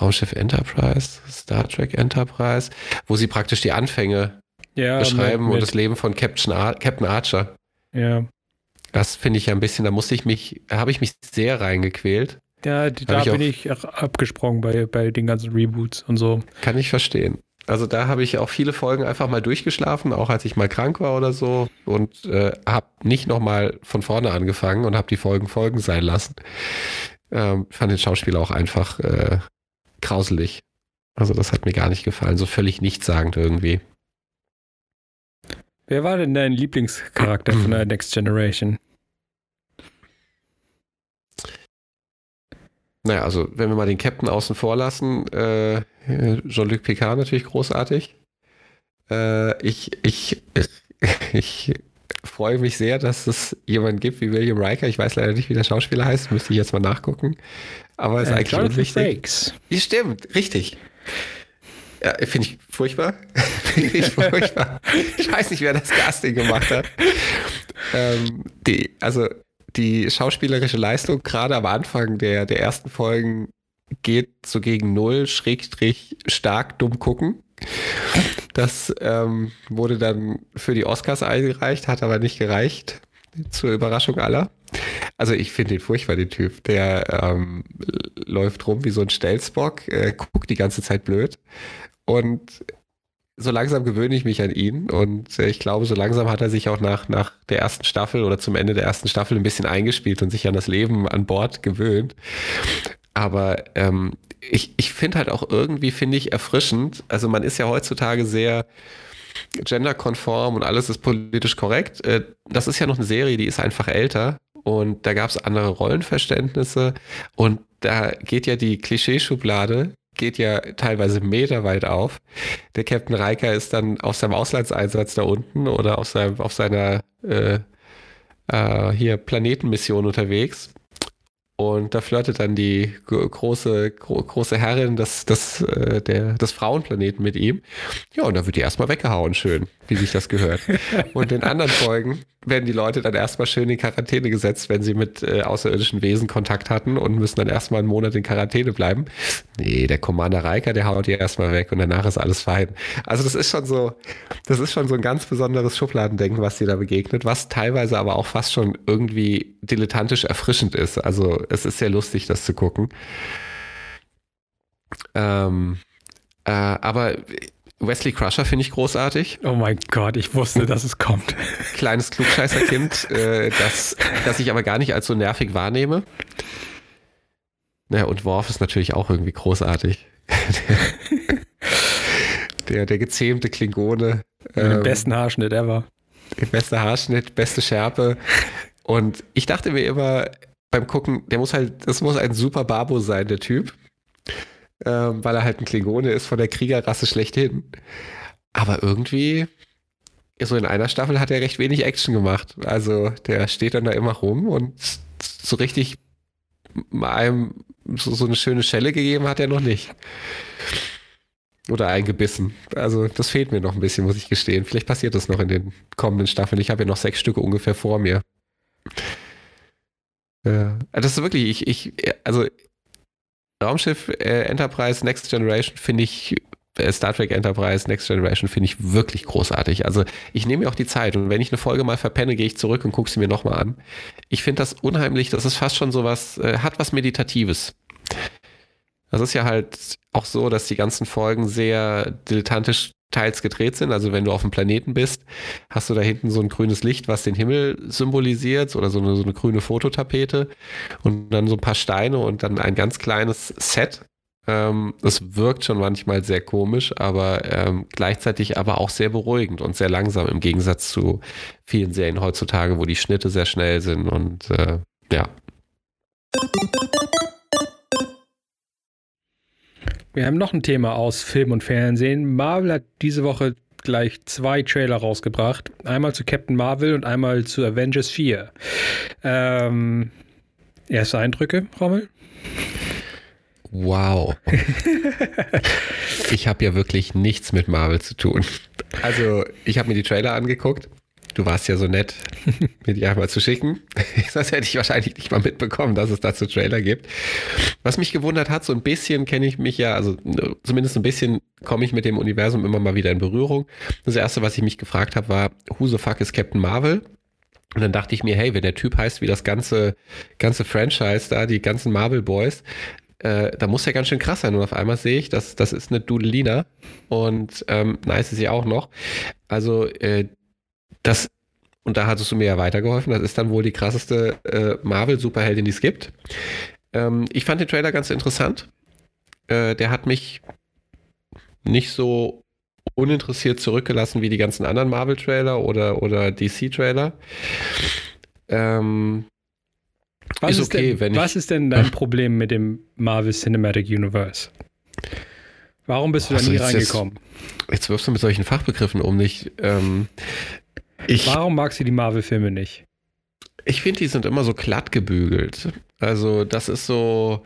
Raumschiff Enterprise, Star Trek Enterprise, wo sie praktisch die Anfänge ja, beschreiben mit, mit und das Leben von Captain, Ar Captain Archer. Ja. Das finde ich ja ein bisschen, da musste ich mich, habe ich mich sehr reingequält. Ja, da, da bin ich abgesprungen bei, bei den ganzen Reboots und so. Kann ich verstehen. Also da habe ich auch viele Folgen einfach mal durchgeschlafen, auch als ich mal krank war oder so und äh, habe nicht nochmal von vorne angefangen und habe die Folgen Folgen sein lassen. Ähm, fand den Schauspieler auch einfach äh, grauselig. Also das hat mir gar nicht gefallen, so völlig nichtssagend irgendwie. Wer war denn dein Lieblingscharakter von der Next Generation? Naja, also wenn wir mal den Captain außen vor lassen, äh, Jean-Luc Picard natürlich großartig. Äh, ich, ich, ich, freue mich sehr, dass es jemanden gibt wie William Riker. Ich weiß leider nicht, wie der Schauspieler heißt, müsste ich jetzt mal nachgucken. Aber ist äh, eigentlich Jonathan. Frakes. Stimmt, richtig. Ja, finde ich furchtbar. finde ich furchtbar. ich weiß nicht, wer das Casting gemacht hat. Ähm, die, also die schauspielerische Leistung gerade am Anfang der, der ersten Folgen geht so gegen null, schrägstrich stark dumm gucken. Das ähm, wurde dann für die Oscars eingereicht, hat aber nicht gereicht, zur Überraschung aller. Also ich finde den furchtbar, den Typ. Der ähm, läuft rum wie so ein Stelzbock, äh, guckt die ganze Zeit blöd. Und so langsam gewöhne ich mich an ihn und äh, ich glaube, so langsam hat er sich auch nach, nach der ersten Staffel oder zum Ende der ersten Staffel ein bisschen eingespielt und sich an das Leben an Bord gewöhnt. Aber ähm, ich, ich finde halt auch irgendwie, finde ich, erfrischend. Also man ist ja heutzutage sehr genderkonform und alles ist politisch korrekt. Äh, das ist ja noch eine Serie, die ist einfach älter und da gab es andere Rollenverständnisse und da geht ja die Klischeeschublade geht ja teilweise meterweit auf. Der Captain Riker ist dann auf seinem Auslandseinsatz da unten oder auf, seinem, auf seiner äh, äh, hier Planetenmission unterwegs und da flirtet dann die große, gro große Herrin des, des, äh, der, des Frauenplaneten mit ihm. Ja, und da wird die erstmal weggehauen, schön, wie sich das gehört. und in anderen Folgen werden die Leute dann erstmal schön in Quarantäne gesetzt, wenn sie mit äh, außerirdischen Wesen Kontakt hatten und müssen dann erstmal einen Monat in Quarantäne bleiben. Nee, der Commander Riker, der haut die erstmal weg und danach ist alles fein. Also das ist schon so, das ist schon so ein ganz besonderes Schubladendenken, was dir da begegnet, was teilweise aber auch fast schon irgendwie dilettantisch erfrischend ist. Also es ist sehr lustig, das zu gucken. Ähm, äh, aber Wesley Crusher finde ich großartig. Oh mein Gott, ich wusste, dass es kommt. Kleines Klugscheißerkind, äh, das, das ich aber gar nicht als so nervig wahrnehme. Naja, und Worf ist natürlich auch irgendwie großartig. der, der, gezähmte Klingone. Mit ähm, dem besten Haarschnitt ever. Der beste Haarschnitt, beste Schärpe. Und ich dachte mir immer beim Gucken, der muss halt, das muss ein super Babo sein, der Typ. Ähm, weil er halt ein Klingone ist von der Kriegerrasse schlechthin. Aber irgendwie, so in einer Staffel hat er recht wenig Action gemacht. Also der steht dann da immer rum und so richtig einem so, so eine schöne Schelle gegeben hat er noch nicht. Oder eingebissen. Also das fehlt mir noch ein bisschen, muss ich gestehen. Vielleicht passiert das noch in den kommenden Staffeln. Ich habe ja noch sechs Stücke ungefähr vor mir. Ja. Das ist wirklich, ich, ich, also Raumschiff äh, Enterprise Next Generation finde ich, äh, Star Trek Enterprise Next Generation finde ich wirklich großartig. Also ich nehme mir auch die Zeit und wenn ich eine Folge mal verpenne, gehe ich zurück und gucke sie mir nochmal an. Ich finde das unheimlich, das ist fast schon sowas, äh, hat was Meditatives. Das ist ja halt auch so, dass die ganzen Folgen sehr dilettantisch teils gedreht sind. Also wenn du auf dem Planeten bist, hast du da hinten so ein grünes Licht, was den Himmel symbolisiert oder so eine, so eine grüne Fototapete und dann so ein paar Steine und dann ein ganz kleines Set. Ähm, das wirkt schon manchmal sehr komisch, aber ähm, gleichzeitig aber auch sehr beruhigend und sehr langsam im Gegensatz zu vielen Serien heutzutage, wo die Schnitte sehr schnell sind und äh, ja. Wir haben noch ein Thema aus Film und Fernsehen. Marvel hat diese Woche gleich zwei Trailer rausgebracht. Einmal zu Captain Marvel und einmal zu Avengers 4. Ähm, erste Eindrücke, Rommel? wow. ich habe ja wirklich nichts mit Marvel zu tun. Also, ich habe mir die Trailer angeguckt. Du warst ja so nett, mir die einmal zu schicken. Das hätte ich wahrscheinlich nicht mal mitbekommen, dass es dazu Trailer gibt. Was mich gewundert hat, so ein bisschen kenne ich mich ja, also zumindest ein bisschen komme ich mit dem Universum immer mal wieder in Berührung. Das erste, was ich mich gefragt habe, war, who the fuck is Captain Marvel? Und dann dachte ich mir, hey, wenn der Typ heißt wie das ganze, ganze Franchise da, die ganzen Marvel Boys, äh, da muss ja ganz schön krass sein. Und auf einmal sehe ich, dass das ist eine Dudelina und ähm, nice ist sie auch noch. Also äh, das, und da hattest du mir ja weitergeholfen, das ist dann wohl die krasseste äh, Marvel-Superheldin, die es gibt. Ähm, ich fand den Trailer ganz interessant. Äh, der hat mich nicht so uninteressiert zurückgelassen wie die ganzen anderen Marvel-Trailer oder, oder DC-Trailer. Ähm, was ist, okay, denn, was ist denn dein Problem mit dem Marvel Cinematic Universe? Warum bist du da nie jetzt, reingekommen? Jetzt, jetzt, wirfst du mit solchen Fachbegriffen um dich. Ähm, ich, Warum magst du die Marvel-Filme nicht? Ich finde, die sind immer so glatt gebügelt. Also, das ist so.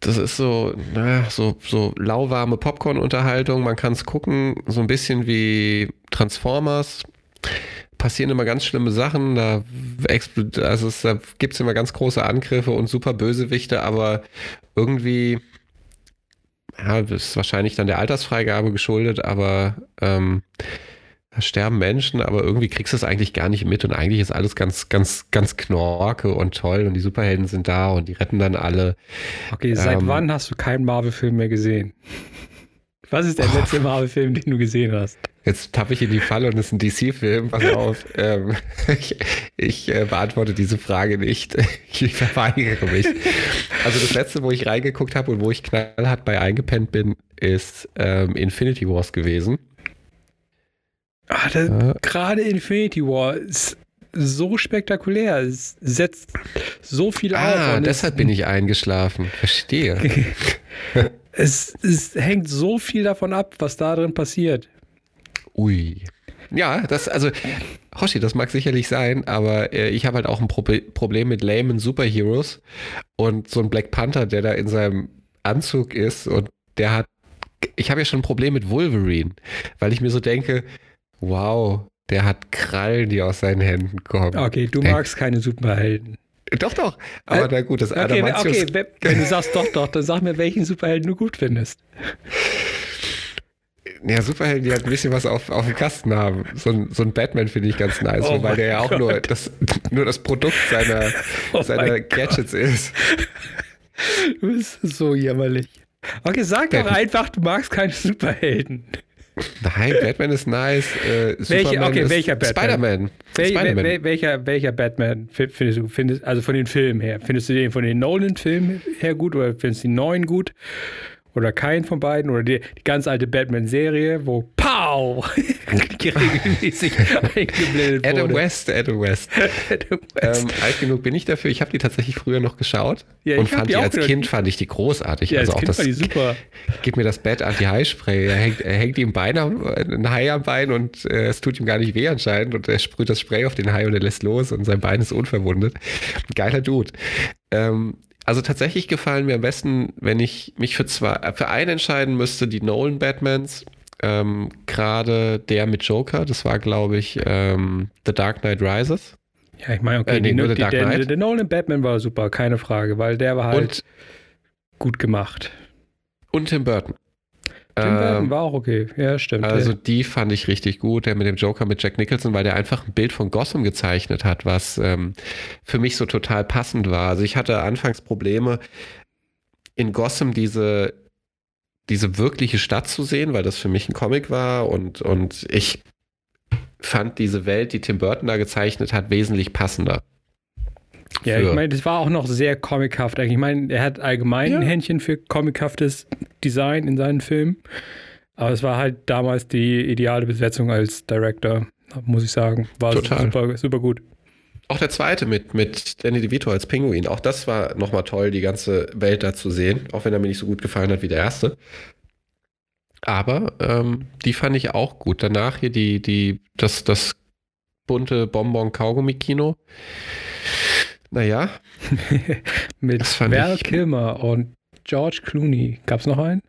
Das ist so, naja, so, so lauwarme Popcorn-Unterhaltung. Man kann es gucken, so ein bisschen wie Transformers passieren immer ganz schlimme Sachen. Da, also es, da gibt es immer ganz große Angriffe und super Bösewichte, aber irgendwie, ja, das ist wahrscheinlich dann der Altersfreigabe geschuldet, aber ähm, da sterben Menschen, aber irgendwie kriegst du es eigentlich gar nicht mit und eigentlich ist alles ganz, ganz, ganz knorke und toll und die Superhelden sind da und die retten dann alle. Okay, seit ähm, wann hast du keinen Marvel-Film mehr gesehen? Was ist der letzte Marvel-Film, den du gesehen hast? Jetzt tappe ich in die Falle und es ist ein DC-Film. Pass auf. ähm, ich, ich äh, beantworte diese Frage nicht. Ich verweigere mich. Also das letzte, wo ich reingeguckt habe und wo ich knallhart bei eingepennt bin, ist ähm, Infinity Wars gewesen. Ah, äh. Gerade Infinity War ist so spektakulär. Es setzt so viel ah, auf. Ah, deshalb bin ich eingeschlafen. Verstehe. es, es hängt so viel davon ab, was da drin passiert. Ui. Ja, das, also, Hoshi, das mag sicherlich sein, aber äh, ich habe halt auch ein Pro Problem mit lamen Superheroes und so ein Black Panther, der da in seinem Anzug ist und der hat, ich habe ja schon ein Problem mit Wolverine, weil ich mir so denke, wow, der hat Krallen, die aus seinen Händen kommen. Okay, du der, magst keine Superhelden. Doch, doch. Aber äh, na gut, das okay, Okay, wenn du sagst doch, doch, dann sag mir, welchen Superhelden du gut findest. Ja, Superhelden, die halt ein bisschen was auf, auf dem Kasten haben. So ein, so ein Batman finde ich ganz nice, oh wobei der ja auch nur das, nur das Produkt seiner, oh seiner Gadgets ist. Du bist so jämmerlich. Okay, sag doch einfach, du magst keine Superhelden. Nein, Batman ist nice. Äh, Welche, okay, welcher Batman? Spider-Man. Wel Spider wel welcher, welcher Batman findest du? Findest, also von den Filmen her. Findest du den von den Nolan-Filmen her gut oder findest du die neuen gut? Oder keinen von beiden oder die, die ganz alte Batman-Serie, wo Pow regelmäßig eingeblendet Adam wurde. West, Adam West. Adam West. Ähm, alt genug bin ich dafür. Ich habe die tatsächlich früher noch geschaut ja, und fand die, als Kind fand ich die großartig. Ja, also als auch kind das, die super. Gib mir das Bett Anti-High-Spray. Er hängt, er hängt ihm Bein am, ein Hai am Bein und äh, es tut ihm gar nicht weh anscheinend und er sprüht das Spray auf den Hai und er lässt los und sein Bein ist unverwundet. Geiler Dude. Ähm, also tatsächlich gefallen mir am besten, wenn ich mich für zwei, für einen entscheiden müsste, die Nolan Batmans. Ähm, Gerade der mit Joker, das war, glaube ich, ähm, The Dark Knight Rises. Ja, ich meine, okay, äh, nee, die, die, der, der, der, Nolan Batman war super, keine Frage, weil der war halt und, gut gemacht. Und Tim Burton. Tim Burton ähm, war auch okay, ja, stimmt. Also ja. die fand ich richtig gut, der mit dem Joker mit Jack Nicholson, weil der einfach ein Bild von Gotham gezeichnet hat, was ähm, für mich so total passend war. Also ich hatte anfangs Probleme, in Gotham diese, diese wirkliche Stadt zu sehen, weil das für mich ein Comic war und, und ich fand diese Welt, die Tim Burton da gezeichnet hat, wesentlich passender. Ja, ich meine, das war auch noch sehr comichaft. Ich meine, er hat allgemein ja. ein Händchen für comichaftes Design in seinen Filmen. Aber es war halt damals die ideale Besetzung als Director, muss ich sagen. War Total. super, super gut. Auch der zweite mit, mit Danny DeVito als Pinguin. Auch das war nochmal toll, die ganze Welt da zu sehen. Auch wenn er mir nicht so gut gefallen hat wie der erste. Aber ähm, die fand ich auch gut. Danach hier die, die, das, das bunte Bonbon-Kaugummi-Kino. Naja. Mit Val Kilmer und George Clooney. Gab es noch einen?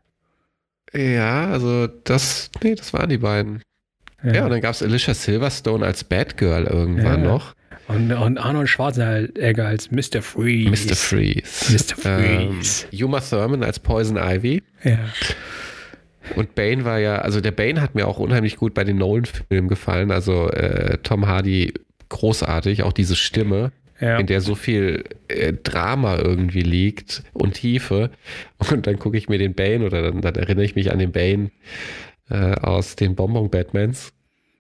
Ja, also das, nee, das waren die beiden. Ja, ja und dann gab es Alicia Silverstone als Batgirl irgendwann ja. noch. Und, und, Arnold Schwarzenegger als Mr. Freeze. Mr. Freeze. Mr. Freeze. Ähm, Uma Thurman als Poison Ivy. Ja. Und Bane war ja, also der Bane hat mir auch unheimlich gut bei den Nolan-Filmen gefallen. Also äh, Tom Hardy großartig, auch diese Stimme, ja. in der so viel äh, Drama irgendwie liegt und Tiefe. Und dann gucke ich mir den Bane oder dann, dann, erinnere ich mich an den Bane äh, aus den Bonbon-Batmans.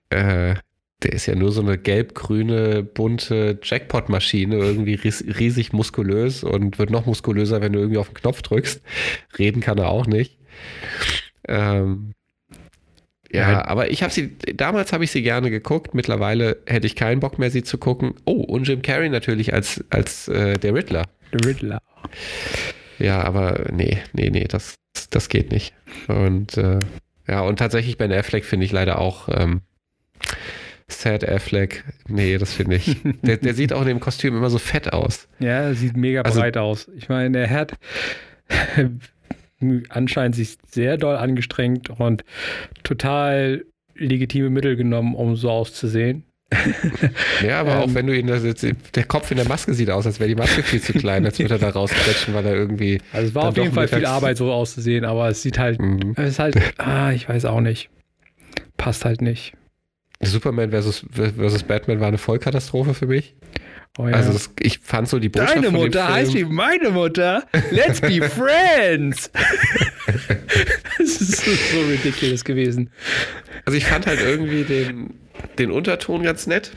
Äh, der ist ja nur so eine gelb-grüne, bunte Jackpot-Maschine, irgendwie ries riesig muskulös und wird noch muskulöser, wenn du irgendwie auf den Knopf drückst. Reden kann er auch nicht. Ähm, ja, ja, aber ich habe sie, damals habe ich sie gerne geguckt, mittlerweile hätte ich keinen Bock mehr, sie zu gucken. Oh, und Jim Carrey natürlich als, als äh, der Riddler. Der Riddler. Ja, aber nee, nee, nee, das, das geht nicht. Und äh, ja, und tatsächlich Ben Affleck finde ich leider auch ähm, Sad Affleck. Nee, das finde ich. Der, der, sieht auch in dem Kostüm immer so fett aus. Ja, sieht mega also, breit aus. Ich meine, er hat anscheinend sich sehr doll angestrengt und total legitime Mittel genommen, um so auszusehen. Ja, aber ähm, auch wenn du ihn, das jetzt, der Kopf in der Maske sieht aus, als wäre die Maske viel zu klein, als würde er da rausquetschen, weil er irgendwie. Also es war auf jeden Fall viel Arbeit, so auszusehen, aber es sieht halt, mhm. es ist halt, ah, ich weiß auch nicht. Passt halt nicht. Superman versus, versus Batman war eine Vollkatastrophe für mich. Oh ja. Also das, ich fand so die Botschaft Deine Mutter heißt wie meine Mutter. Let's be friends. das ist so, so ridiculous gewesen. Also ich fand halt irgendwie den, den Unterton ganz nett.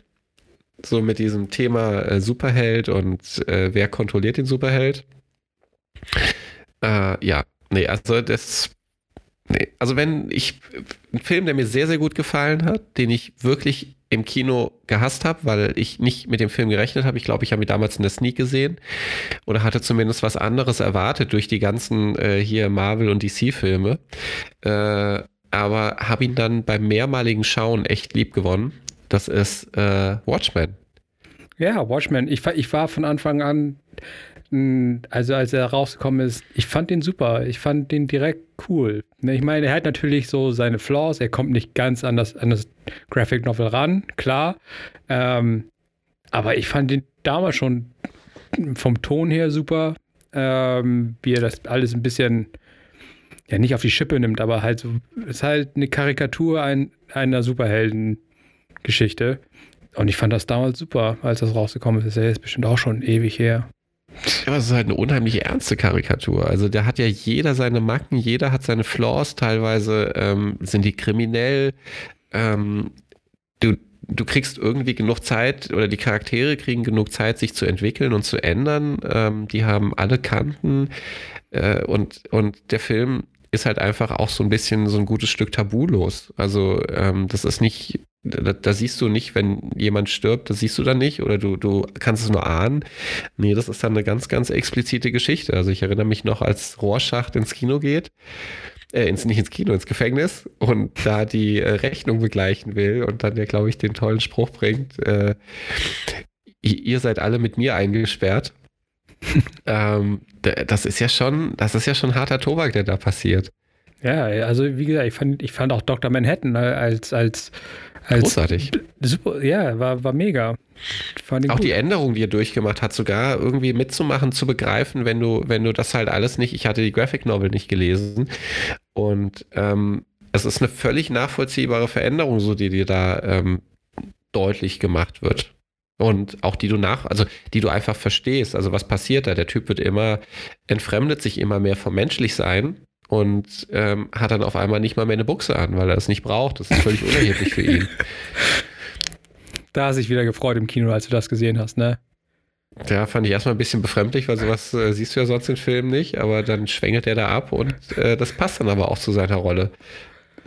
So mit diesem Thema äh, Superheld und äh, wer kontrolliert den Superheld. Äh, ja, nee, also das Nee, also wenn ich, ein Film, der mir sehr, sehr gut gefallen hat, den ich wirklich im Kino gehasst habe, weil ich nicht mit dem Film gerechnet habe. Ich glaube, ich habe ihn damals in der Sneak gesehen oder hatte zumindest was anderes erwartet durch die ganzen äh, hier Marvel- und DC-Filme. Äh, aber habe ihn dann beim mehrmaligen Schauen echt lieb gewonnen. Das ist äh, Watchmen. Ja, Watchmen. Ich, ich war von Anfang an also als er rausgekommen ist, ich fand den super. Ich fand den direkt cool. Ne, ich meine, er hat natürlich so seine Flaws. Er kommt nicht ganz an das, an das Graphic Novel ran, klar. Ähm, aber ich fand den damals schon vom Ton her super. Ähm, wie er das alles ein bisschen, ja, nicht auf die Schippe nimmt, aber halt so, ist halt eine Karikatur ein, einer Superhelden-Geschichte. Und ich fand das damals super, als das rausgekommen ist. Das ist ja jetzt bestimmt auch schon ewig her. Ja, es ist halt eine unheimlich ernste Karikatur. Also da hat ja jeder seine Macken, jeder hat seine Flaws, teilweise ähm, sind die kriminell. Ähm, du, du kriegst irgendwie genug Zeit oder die Charaktere kriegen genug Zeit, sich zu entwickeln und zu ändern. Ähm, die haben alle Kanten äh, und, und der Film ist halt einfach auch so ein bisschen so ein gutes Stück tabulos. Also ähm, das ist nicht da, da, siehst du nicht, wenn jemand stirbt, das siehst du dann nicht oder du, du kannst es nur ahnen. Nee, das ist dann eine ganz, ganz explizite Geschichte. Also ich erinnere mich noch, als Rohrschacht ins Kino geht, äh, ins, nicht ins Kino, ins Gefängnis und da die äh, Rechnung begleichen will und dann ja, glaube ich, den tollen Spruch bringt, äh, ihr seid alle mit mir eingesperrt. ähm, das ist ja schon, das ist ja schon harter Tobak, der da passiert. Ja, also wie gesagt, ich fand, ich fand auch Dr. Manhattan ne, als, als als, Großartig. Super, ja, war, war mega. auch gut. die Änderung, die er durchgemacht hat, sogar irgendwie mitzumachen, zu begreifen, wenn du, wenn du das halt alles nicht, ich hatte die Graphic Novel nicht gelesen und ähm, es ist eine völlig nachvollziehbare Veränderung, so die dir da ähm, deutlich gemacht wird. Und auch die du nach, also die du einfach verstehst. Also was passiert da? Der Typ wird immer, entfremdet sich immer mehr vom Menschlichsein und ähm, hat dann auf einmal nicht mal mehr eine Buchse an, weil er es nicht braucht. Das ist völlig unerheblich für ihn. Da hast du dich wieder gefreut im Kino, als du das gesehen hast, ne? Ja, fand ich erstmal ein bisschen befremdlich, weil sowas äh, siehst du ja sonst in Filmen nicht, aber dann schwängelt er da ab und äh, das passt dann aber auch zu seiner Rolle.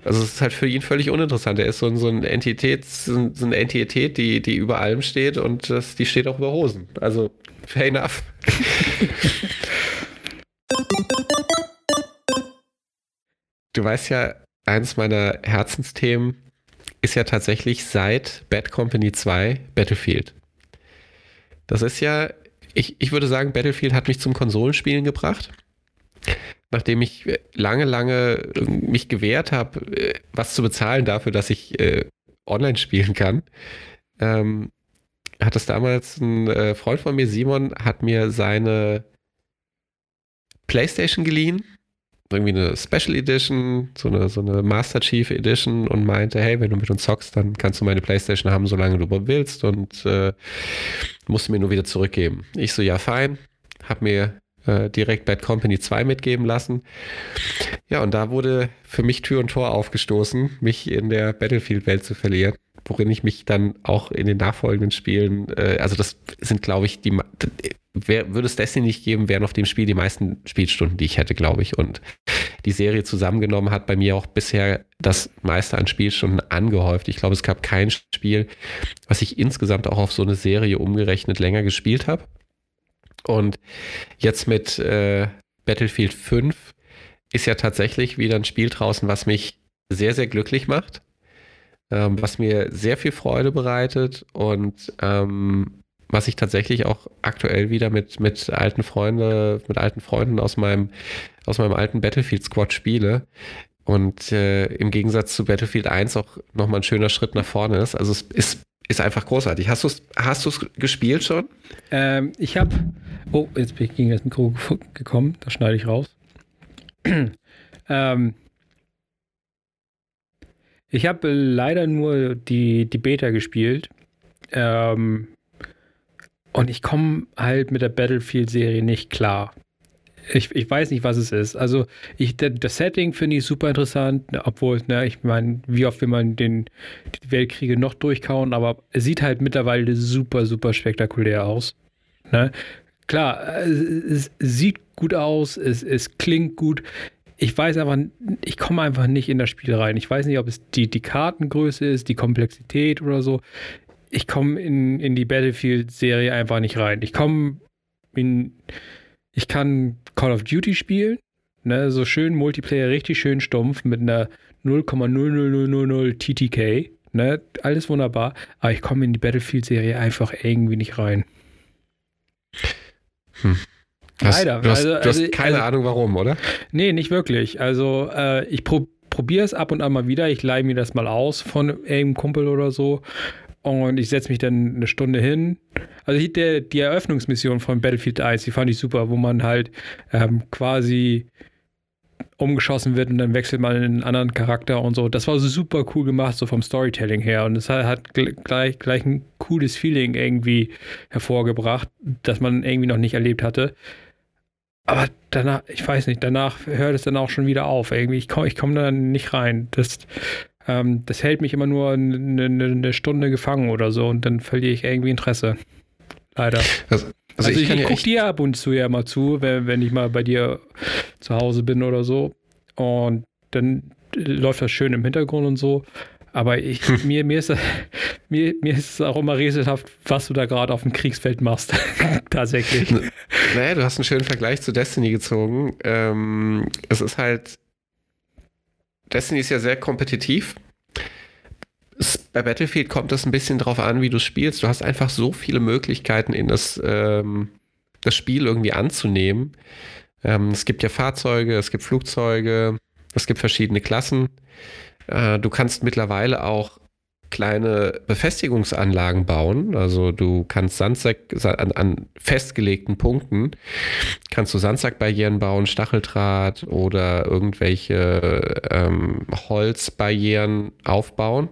Also es ist halt für ihn völlig uninteressant. Er ist so, ein, so, ein Entität, so eine Entität, die, die über allem steht und das, die steht auch über Hosen. Also fair enough. Du weißt ja, eines meiner Herzensthemen ist ja tatsächlich seit Bad Company 2 Battlefield. Das ist ja, ich, ich würde sagen, Battlefield hat mich zum Konsolenspielen gebracht. nachdem ich lange, lange mich gewehrt habe, äh, was zu bezahlen dafür, dass ich äh, online spielen kann, ähm, hat es damals ein äh, Freund von mir, Simon, hat mir seine PlayStation geliehen. Irgendwie eine Special Edition, so eine, so eine Master Chief Edition und meinte, hey, wenn du mit uns zockst, dann kannst du meine PlayStation haben, solange du willst und äh, musst du mir nur wieder zurückgeben. Ich so, ja, fein. Hab mir äh, direkt Bad Company 2 mitgeben lassen. Ja, und da wurde für mich Tür und Tor aufgestoßen, mich in der Battlefield-Welt zu verlieren, worin ich mich dann auch in den nachfolgenden Spielen, äh, also das sind, glaube ich, die, wär, würde es Destiny nicht geben, wären auf dem Spiel die meisten Spielstunden, die ich hätte, glaube ich. Und die Serie zusammengenommen hat bei mir auch bisher das meiste an Spielstunden angehäuft. Ich glaube, es gab kein Spiel, was ich insgesamt auch auf so eine Serie umgerechnet länger gespielt habe. Und jetzt mit äh, Battlefield 5 ist ja tatsächlich wieder ein Spiel draußen, was mich sehr, sehr glücklich macht, ähm, was mir sehr viel Freude bereitet und ähm, was ich tatsächlich auch aktuell wieder mit, mit alten Freunden, mit alten Freunden aus meinem, aus meinem alten Battlefield Squad spiele. Und äh, im Gegensatz zu Battlefield 1 auch nochmal ein schöner Schritt nach vorne ist. Also es ist ist einfach großartig. Hast du es hast gespielt schon? Ähm, ich habe. Oh, jetzt bin ich gegen das Mikro gekommen. Das schneide ich raus. ähm, ich habe leider nur die, die Beta gespielt. Ähm, und ich komme halt mit der Battlefield-Serie nicht klar. Ich, ich weiß nicht, was es ist. Also, ich, das Setting finde ich super interessant, obwohl, ne, ich meine, wie oft will man den, die Weltkriege noch durchkauen, aber es sieht halt mittlerweile super, super spektakulär aus. Ne? Klar, es, es sieht gut aus, es, es klingt gut. Ich weiß aber, ich komme einfach nicht in das Spiel rein. Ich weiß nicht, ob es die, die Kartengröße ist, die Komplexität oder so. Ich komme in, in die Battlefield-Serie einfach nicht rein. Ich komme in ich kann Call of Duty spielen, ne, so schön Multiplayer, richtig schön stumpf mit einer 0,00000 TTK, ne, alles wunderbar, aber ich komme in die Battlefield-Serie einfach irgendwie nicht rein. Hm. Leider. Du hast, also, du hast also, keine also, Ahnung warum, oder? Nee, nicht wirklich. Also äh, ich pro, probiere es ab und an mal wieder. Ich leihe mir das mal aus von irgendeinem Kumpel oder so und ich setze mich dann eine Stunde hin. Also der, die Eröffnungsmission von Battlefield 1, die fand ich super, wo man halt ähm, quasi umgeschossen wird und dann wechselt man in einen anderen Charakter und so. Das war so super cool gemacht, so vom Storytelling her. Und es hat, hat gleich, gleich ein cooles Feeling irgendwie hervorgebracht, das man irgendwie noch nicht erlebt hatte. Aber danach, ich weiß nicht, danach hört es dann auch schon wieder auf. Irgendwie, ich komme ich komm da nicht rein. Das, ähm, das hält mich immer nur eine, eine, Stunde gefangen oder so und dann verliere ich irgendwie Interesse. Leider. Also, also, also ich, ich gucke dir ab und zu ja mal zu, wenn, wenn ich mal bei dir zu Hause bin oder so. Und dann läuft das schön im Hintergrund und so. Aber ich, mir, mir, ist, mir, mir ist es auch immer rätselhaft, was du da gerade auf dem Kriegsfeld machst. Tatsächlich. Naja, du hast einen schönen Vergleich zu Destiny gezogen. Ähm, es ist halt Destiny ist ja sehr kompetitiv. Bei Battlefield kommt es ein bisschen drauf an, wie du spielst. Du hast einfach so viele Möglichkeiten, in das, ähm, das Spiel irgendwie anzunehmen. Ähm, es gibt ja Fahrzeuge, es gibt Flugzeuge, es gibt verschiedene Klassen. Äh, du kannst mittlerweile auch kleine Befestigungsanlagen bauen. Also du kannst Sandsack an, an festgelegten Punkten kannst du Sandsackbarrieren bauen, Stacheldraht oder irgendwelche ähm, Holzbarrieren aufbauen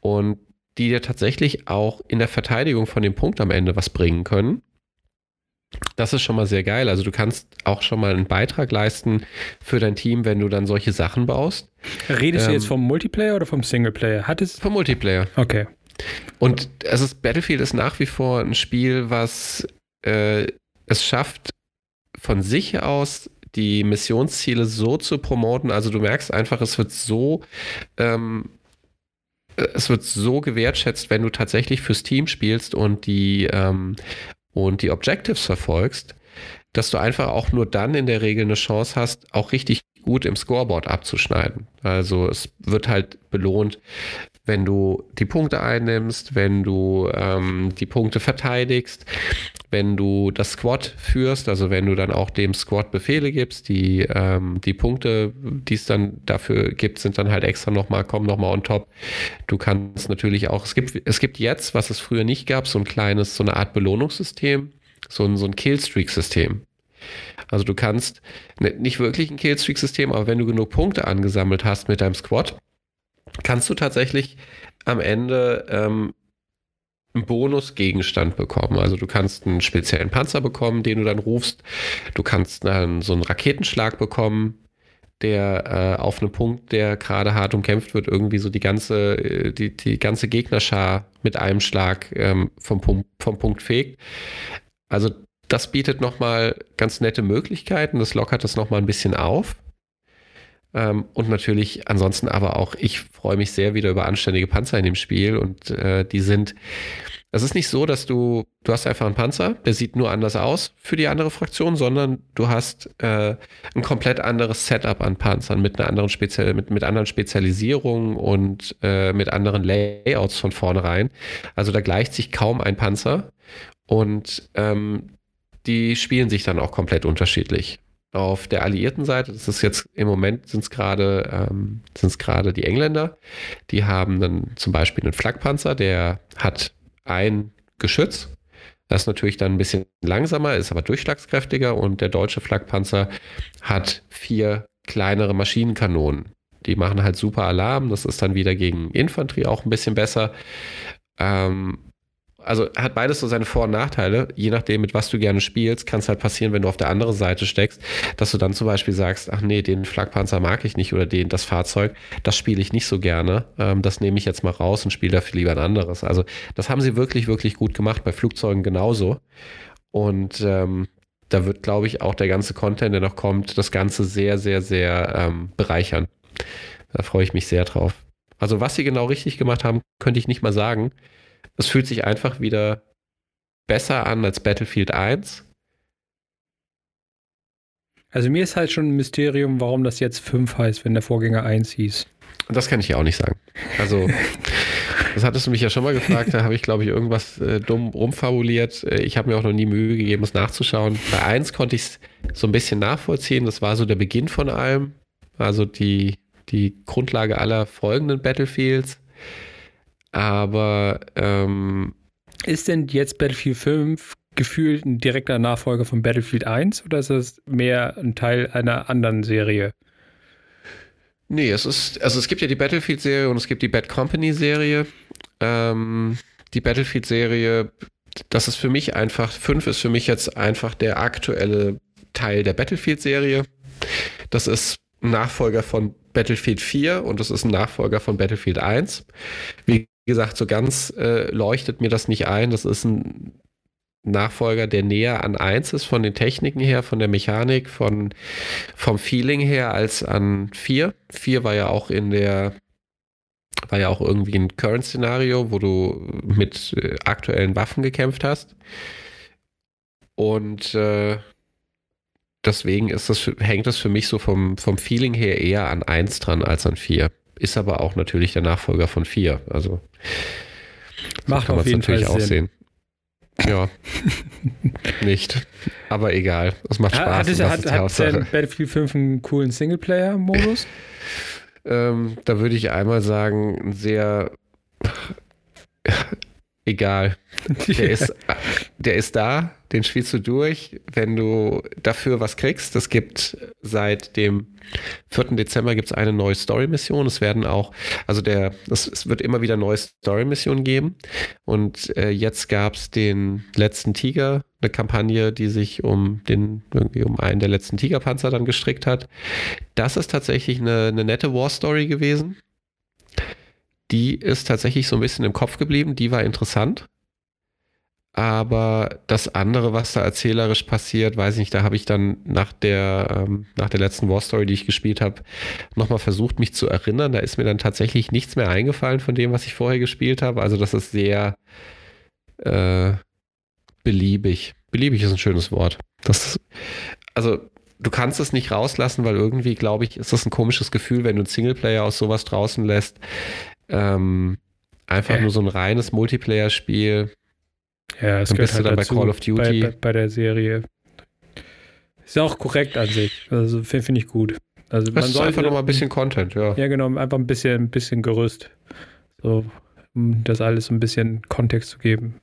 und die dir tatsächlich auch in der Verteidigung von dem Punkt am Ende was bringen können. Das ist schon mal sehr geil. Also du kannst auch schon mal einen Beitrag leisten für dein Team, wenn du dann solche Sachen baust. Redest ähm, du jetzt vom Multiplayer oder vom Singleplayer? Hat es vom Multiplayer. Okay. Und es ist, Battlefield ist nach wie vor ein Spiel, was äh, es schafft, von sich aus die Missionsziele so zu promoten. Also du merkst einfach, es wird so ähm, es wird so gewertschätzt, wenn du tatsächlich fürs Team spielst und die ähm, und die Objectives verfolgst, dass du einfach auch nur dann in der Regel eine Chance hast, auch richtig gut im Scoreboard abzuschneiden. Also es wird halt belohnt, wenn du die Punkte einnimmst, wenn du ähm, die Punkte verteidigst, wenn du das Squad führst, also wenn du dann auch dem Squad Befehle gibst, die, ähm, die Punkte, die es dann dafür gibt, sind dann halt extra nochmal, kommen nochmal on top. Du kannst natürlich auch, es gibt, es gibt jetzt, was es früher nicht gab, so ein kleines, so eine Art Belohnungssystem, so ein, so ein Killstreak-System. Also du kannst ne, nicht wirklich ein Killstreak-System, aber wenn du genug Punkte angesammelt hast mit deinem Squad, kannst du tatsächlich am Ende ähm, einen Bonusgegenstand bekommen. Also du kannst einen speziellen Panzer bekommen, den du dann rufst. Du kannst dann so einen Raketenschlag bekommen, der äh, auf einem Punkt, der gerade hart umkämpft wird, irgendwie so die ganze, äh, die, die ganze Gegnerschar mit einem Schlag ähm, vom, vom Punkt fegt. Also das bietet nochmal ganz nette Möglichkeiten. Das lockert das nochmal ein bisschen auf. Ähm, und natürlich ansonsten aber auch, ich freue mich sehr wieder über anständige Panzer in dem Spiel. Und äh, die sind, es ist nicht so, dass du, du hast einfach einen Panzer, der sieht nur anders aus für die andere Fraktion, sondern du hast äh, ein komplett anderes Setup an Panzern mit einer anderen Spezial, mit, mit anderen Spezialisierungen und äh, mit anderen Layouts von vornherein. Also da gleicht sich kaum ein Panzer. Und ähm, die spielen sich dann auch komplett unterschiedlich auf der alliierten Seite, das ist jetzt im Moment sind es gerade ähm, sind gerade die Engländer, die haben dann zum Beispiel einen Flakpanzer, der hat ein Geschütz. Das natürlich dann ein bisschen langsamer, ist aber durchschlagskräftiger und der deutsche Flakpanzer hat vier kleinere Maschinenkanonen. Die machen halt super Alarm. Das ist dann wieder gegen Infanterie auch ein bisschen besser. Ähm, also hat beides so seine Vor- und Nachteile. Je nachdem, mit was du gerne spielst, kann es halt passieren, wenn du auf der anderen Seite steckst, dass du dann zum Beispiel sagst, ach nee, den Flakpanzer mag ich nicht oder den, das Fahrzeug, das spiele ich nicht so gerne. Ähm, das nehme ich jetzt mal raus und spiele dafür lieber ein anderes. Also das haben sie wirklich, wirklich gut gemacht, bei Flugzeugen genauso. Und ähm, da wird, glaube ich, auch der ganze Content, der noch kommt, das Ganze sehr, sehr, sehr ähm, bereichern. Da freue ich mich sehr drauf. Also was sie genau richtig gemacht haben, könnte ich nicht mal sagen. Es fühlt sich einfach wieder besser an als Battlefield 1. Also mir ist halt schon ein Mysterium, warum das jetzt 5 heißt, wenn der Vorgänger 1 hieß. Das kann ich ja auch nicht sagen. Also, das hattest du mich ja schon mal gefragt, da habe ich, glaube ich, irgendwas äh, dumm rumfabuliert. Äh, ich habe mir auch noch nie Mühe gegeben, es nachzuschauen. Bei 1 konnte ich es so ein bisschen nachvollziehen. Das war so der Beginn von allem. Also die, die Grundlage aller folgenden Battlefields. Aber ähm, ist denn jetzt Battlefield 5 gefühlt ein direkter Nachfolger von Battlefield 1 oder ist das mehr ein Teil einer anderen Serie? Nee, es ist, also es gibt ja die Battlefield-Serie und es gibt die Bad Company-Serie. Ähm, die Battlefield-Serie, das ist für mich einfach, 5 ist für mich jetzt einfach der aktuelle Teil der Battlefield-Serie. Das ist ein Nachfolger von Battlefield 4 und das ist ein Nachfolger von Battlefield 1. Wie gesagt, so ganz äh, leuchtet mir das nicht ein. Das ist ein Nachfolger, der näher an 1 ist von den Techniken her, von der Mechanik, von, vom Feeling her als an 4. 4 war ja auch in der, war ja auch irgendwie ein Current-Szenario, wo du mit äh, aktuellen Waffen gekämpft hast. Und äh, deswegen ist das, hängt das für mich so vom, vom Feeling her eher an 1 dran als an 4 ist aber auch natürlich der Nachfolger von 4. Also Macht so kann man es natürlich auch sehen. Ja, nicht. Aber egal. Es macht Spaß. Hat, es, hat, hat denn Battlefield 5 einen coolen Singleplayer-Modus? ähm, da würde ich einmal sagen, sehr egal. Der ist, der ist da, den spielst du durch, wenn du dafür was kriegst. Es gibt seit dem 4. Dezember gibt es eine neue Story-Mission. Es werden auch, also der, es, es wird immer wieder neue Story-Missionen geben. Und äh, jetzt gab es den letzten Tiger, eine Kampagne, die sich um den, irgendwie um einen der letzten Tigerpanzer dann gestrickt hat. Das ist tatsächlich eine, eine nette War-Story gewesen die ist tatsächlich so ein bisschen im Kopf geblieben, die war interessant. Aber das andere, was da erzählerisch passiert, weiß ich nicht, da habe ich dann nach der, ähm, nach der letzten War Story, die ich gespielt habe, nochmal versucht, mich zu erinnern. Da ist mir dann tatsächlich nichts mehr eingefallen von dem, was ich vorher gespielt habe. Also das ist sehr äh, beliebig. Beliebig ist ein schönes Wort. Das, also du kannst es nicht rauslassen, weil irgendwie, glaube ich, ist das ein komisches Gefühl, wenn du einen Singleplayer aus sowas draußen lässt. Ähm, einfach äh. nur so ein reines Multiplayer-Spiel. Ja, es bist halt dann bei Call of Duty. Bei, bei, bei, der Serie. Ist ja auch korrekt an sich. Also finde find ich gut. Also das ist einfach nochmal ein bisschen Content, ja. Ja, genau, einfach ein bisschen, ein bisschen Gerüst. So, um das alles ein bisschen Kontext zu geben.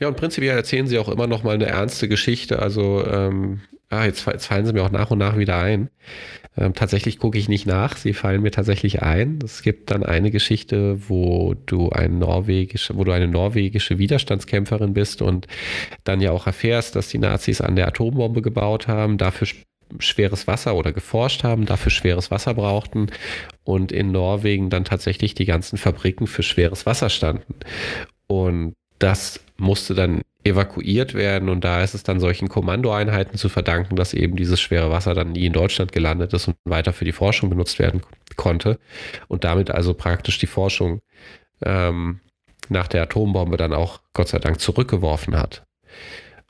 Ja, und prinzipiell erzählen sie auch immer noch mal eine ernste Geschichte. Also, ähm, ah, jetzt, jetzt, fallen sie mir auch nach und nach wieder ein. Ähm, tatsächlich gucke ich nicht nach, sie fallen mir tatsächlich ein. Es gibt dann eine Geschichte, wo du ein norwegische, wo du eine norwegische Widerstandskämpferin bist und dann ja auch erfährst, dass die Nazis an der Atombombe gebaut haben, dafür schweres Wasser oder geforscht haben, dafür schweres Wasser brauchten und in Norwegen dann tatsächlich die ganzen Fabriken für schweres Wasser standen. Und das musste dann evakuiert werden und da ist es dann solchen Kommandoeinheiten zu verdanken, dass eben dieses schwere Wasser dann nie in Deutschland gelandet ist und weiter für die Forschung benutzt werden konnte und damit also praktisch die Forschung ähm, nach der Atombombe dann auch Gott sei Dank zurückgeworfen hat.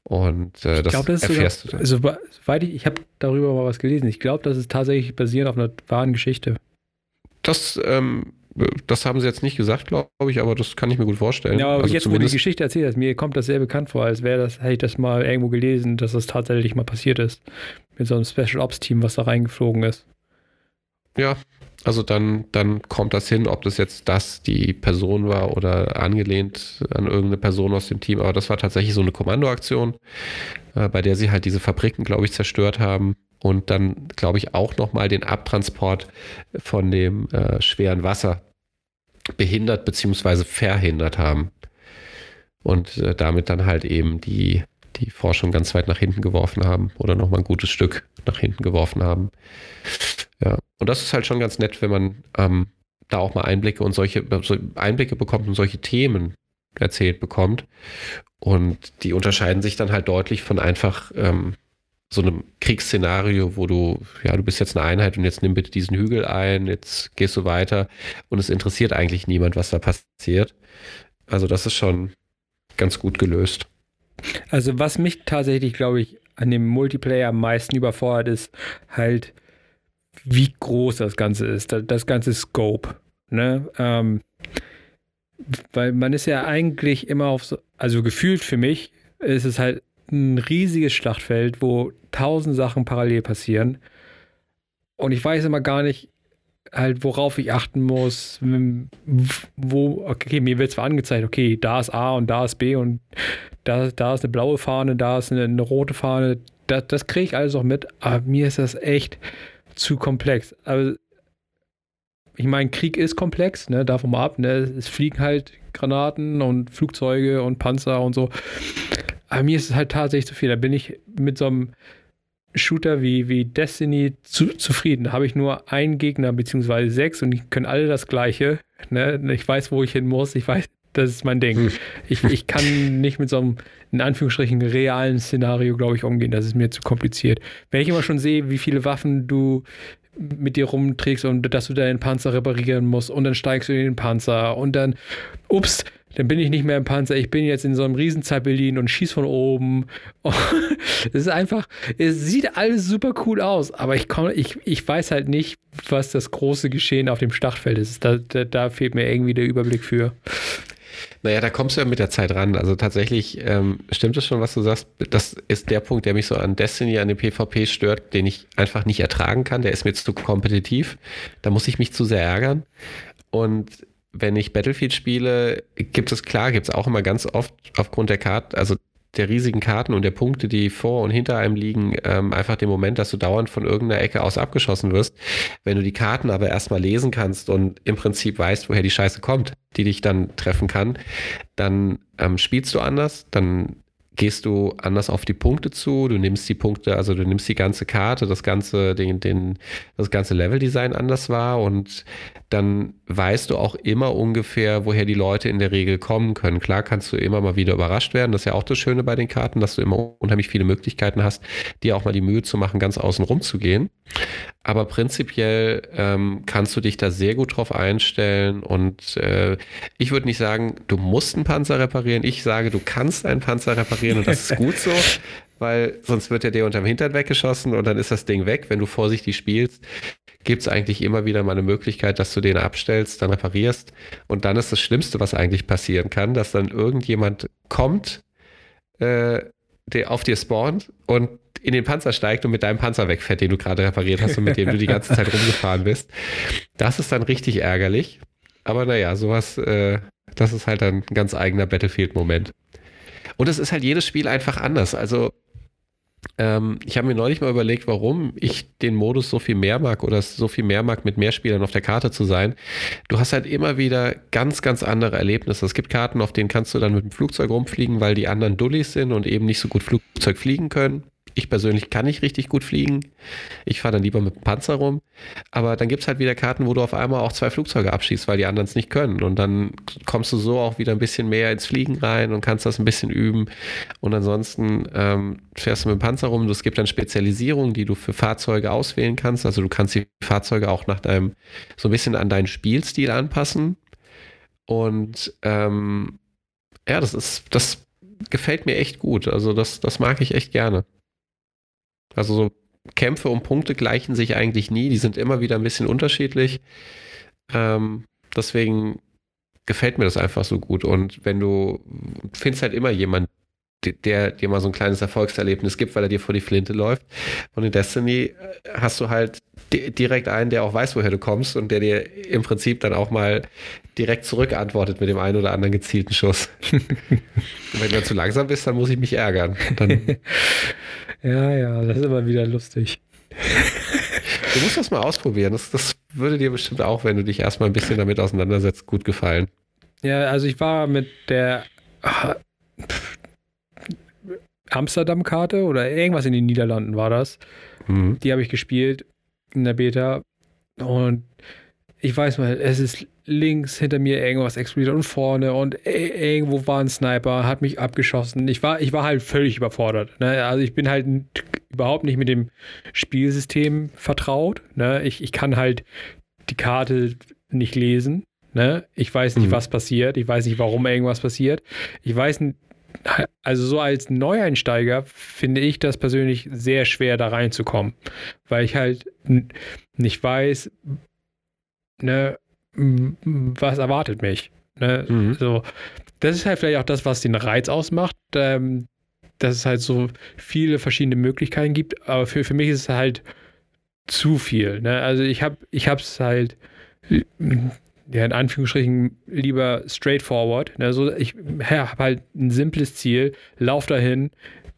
Und äh, das, glaub, das erfährst sogar, du. Dann. Soweit ich, ich habe darüber mal was gelesen. Ich glaube, das ist tatsächlich basierend auf einer wahren Geschichte. Das ähm, das haben sie jetzt nicht gesagt, glaube ich, aber das kann ich mir gut vorstellen. Ja, aber also jetzt, wo du die Geschichte erzählt hast, mir kommt das sehr bekannt vor, als wäre das, hätte ich das mal irgendwo gelesen, dass das tatsächlich mal passiert ist. Mit so einem Special Ops Team, was da reingeflogen ist. Ja, also dann, dann kommt das hin, ob das jetzt das die Person war oder angelehnt an irgendeine Person aus dem Team. Aber das war tatsächlich so eine Kommandoaktion, äh, bei der sie halt diese Fabriken, glaube ich, zerstört haben und dann, glaube ich, auch nochmal den Abtransport von dem äh, schweren Wasser behindert bzw. verhindert haben. Und äh, damit dann halt eben die, die Forschung ganz weit nach hinten geworfen haben oder nochmal ein gutes Stück nach hinten geworfen haben. Ja, und das ist halt schon ganz nett, wenn man ähm, da auch mal Einblicke und solche so Einblicke bekommt und solche Themen erzählt bekommt. Und die unterscheiden sich dann halt deutlich von einfach ähm, so einem Kriegsszenario, wo du, ja, du bist jetzt eine Einheit und jetzt nimm bitte diesen Hügel ein, jetzt gehst du weiter und es interessiert eigentlich niemand, was da passiert. Also das ist schon ganz gut gelöst. Also was mich tatsächlich, glaube ich, an dem Multiplayer am meisten überfordert ist, halt, wie groß das Ganze ist, das ganze Scope. Ne? Ähm, weil man ist ja eigentlich immer auf so, also gefühlt für mich ist es halt ein riesiges Schlachtfeld, wo tausend Sachen parallel passieren. Und ich weiß immer gar nicht, halt, worauf ich achten muss, wo, okay, mir wird zwar angezeigt, okay, da ist A und da ist B und da, da ist eine blaue Fahne, da ist eine, eine rote Fahne, das, das kriege ich alles auch mit, aber mir ist das echt zu komplex. Aber ich meine, Krieg ist komplex, ne, davon mal ab, ne, es fliegen halt Granaten und Flugzeuge und Panzer und so. Aber mir ist es halt tatsächlich zu viel. Da bin ich mit so einem Shooter wie, wie Destiny zu, zufrieden. Da habe ich nur einen Gegner, beziehungsweise sechs und die können alle das Gleiche. Ne? Ich weiß, wo ich hin muss. Ich weiß, das ist mein Ding. Hm. Ich, ich kann nicht mit so einem, in Anführungsstrichen, realen Szenario, glaube ich, umgehen. Das ist mir zu kompliziert. Wenn ich immer schon sehe, wie viele Waffen du mit dir rumträgst und dass du deinen Panzer reparieren musst und dann steigst du in den Panzer und dann, ups, dann bin ich nicht mehr im Panzer, ich bin jetzt in so einem riesen Zeppelin und schieß von oben. Es ist einfach, es sieht alles super cool aus, aber ich, komm, ich, ich weiß halt nicht, was das große Geschehen auf dem Startfeld ist. Da, da, da fehlt mir irgendwie der Überblick für. Naja, da kommst du ja mit der Zeit ran. Also tatsächlich ähm, stimmt es schon, was du sagst. Das ist der Punkt, der mich so an Destiny, an dem PvP stört, den ich einfach nicht ertragen kann. Der ist mir zu kompetitiv. Da muss ich mich zu sehr ärgern. Und wenn ich Battlefield spiele, gibt es klar, gibt es auch immer ganz oft aufgrund der Karte, also der riesigen Karten und der Punkte, die vor und hinter einem liegen, ähm, einfach den Moment, dass du dauernd von irgendeiner Ecke aus abgeschossen wirst. Wenn du die Karten aber erstmal lesen kannst und im Prinzip weißt, woher die Scheiße kommt, die dich dann treffen kann, dann ähm, spielst du anders, dann gehst du anders auf die Punkte zu, du nimmst die Punkte, also du nimmst die ganze Karte, das ganze, den, den, das ganze Leveldesign anders war und dann weißt du auch immer ungefähr, woher die Leute in der Regel kommen können. Klar kannst du immer mal wieder überrascht werden, das ist ja auch das Schöne bei den Karten, dass du immer unheimlich viele Möglichkeiten hast, dir auch mal die Mühe zu machen, ganz außen rum zu gehen. Aber prinzipiell ähm, kannst du dich da sehr gut drauf einstellen und äh, ich würde nicht sagen, du musst einen Panzer reparieren. Ich sage, du kannst einen Panzer reparieren und das ist gut so. weil sonst wird er dir unterm Hintern weggeschossen und dann ist das Ding weg. Wenn du vorsichtig spielst, gibt es eigentlich immer wieder mal eine Möglichkeit, dass du den abstellst, dann reparierst. Und dann ist das Schlimmste, was eigentlich passieren kann, dass dann irgendjemand kommt, äh, der auf dir spawnt und in den Panzer steigt und mit deinem Panzer wegfährt, den du gerade repariert hast und mit dem du die ganze Zeit rumgefahren bist. Das ist dann richtig ärgerlich. Aber naja, sowas, äh, das ist halt ein ganz eigener Battlefield-Moment. Und es ist halt jedes Spiel einfach anders. Also ähm, ich habe mir neulich mal überlegt, warum ich den Modus so viel mehr mag oder so viel mehr mag, mit mehr Spielern auf der Karte zu sein. Du hast halt immer wieder ganz, ganz andere Erlebnisse. Es gibt Karten, auf denen kannst du dann mit dem Flugzeug rumfliegen, weil die anderen Dullis sind und eben nicht so gut Flugzeug fliegen können. Ich persönlich kann nicht richtig gut fliegen. Ich fahre dann lieber mit dem Panzer rum. Aber dann gibt es halt wieder Karten, wo du auf einmal auch zwei Flugzeuge abschießt, weil die anderen es nicht können. Und dann kommst du so auch wieder ein bisschen mehr ins Fliegen rein und kannst das ein bisschen üben. Und ansonsten ähm, fährst du mit dem Panzer rum. Es gibt dann Spezialisierungen, die du für Fahrzeuge auswählen kannst. Also du kannst die Fahrzeuge auch nach deinem, so ein bisschen an deinen Spielstil anpassen. Und ähm, ja, das ist, das gefällt mir echt gut. Also das, das mag ich echt gerne. Also so Kämpfe um Punkte gleichen sich eigentlich nie, die sind immer wieder ein bisschen unterschiedlich. Ähm, deswegen gefällt mir das einfach so gut. Und wenn du findest halt immer jemand, der dir mal so ein kleines Erfolgserlebnis gibt, weil er dir vor die Flinte läuft. Und in Destiny äh, hast du halt direkt einen, der auch weiß, woher du kommst und der dir im Prinzip dann auch mal direkt zurückantwortet mit dem einen oder anderen gezielten Schuss. wenn du dann zu langsam bist, dann muss ich mich ärgern. ja, ja, das ist immer wieder lustig. Du musst das mal ausprobieren. Das, das würde dir bestimmt auch, wenn du dich erstmal ein bisschen damit auseinandersetzt, gut gefallen. Ja, also ich war mit der Amsterdam-Karte oder irgendwas in den Niederlanden war das. Mhm. Die habe ich gespielt in der Beta. Und ich weiß mal, es ist links hinter mir irgendwas explodiert und vorne und irgendwo war ein Sniper, hat mich abgeschossen. Ich war, ich war halt völlig überfordert. Ne? Also ich bin halt überhaupt nicht mit dem Spielsystem vertraut. Ne? Ich, ich kann halt die Karte nicht lesen. Ne? Ich weiß nicht, mhm. was passiert. Ich weiß nicht, warum irgendwas passiert. Ich weiß also so als Neueinsteiger finde ich das persönlich sehr schwer, da reinzukommen, weil ich halt nicht weiß, ne, was erwartet mich. Ne? Mhm. So, das ist halt vielleicht auch das, was den Reiz ausmacht, ähm, dass es halt so viele verschiedene Möglichkeiten gibt, aber für, für mich ist es halt zu viel. Ne? Also ich habe ich es halt ja, in Anführungsstrichen lieber straightforward. Ne? So, ich habe halt ein simples Ziel, lauf dahin,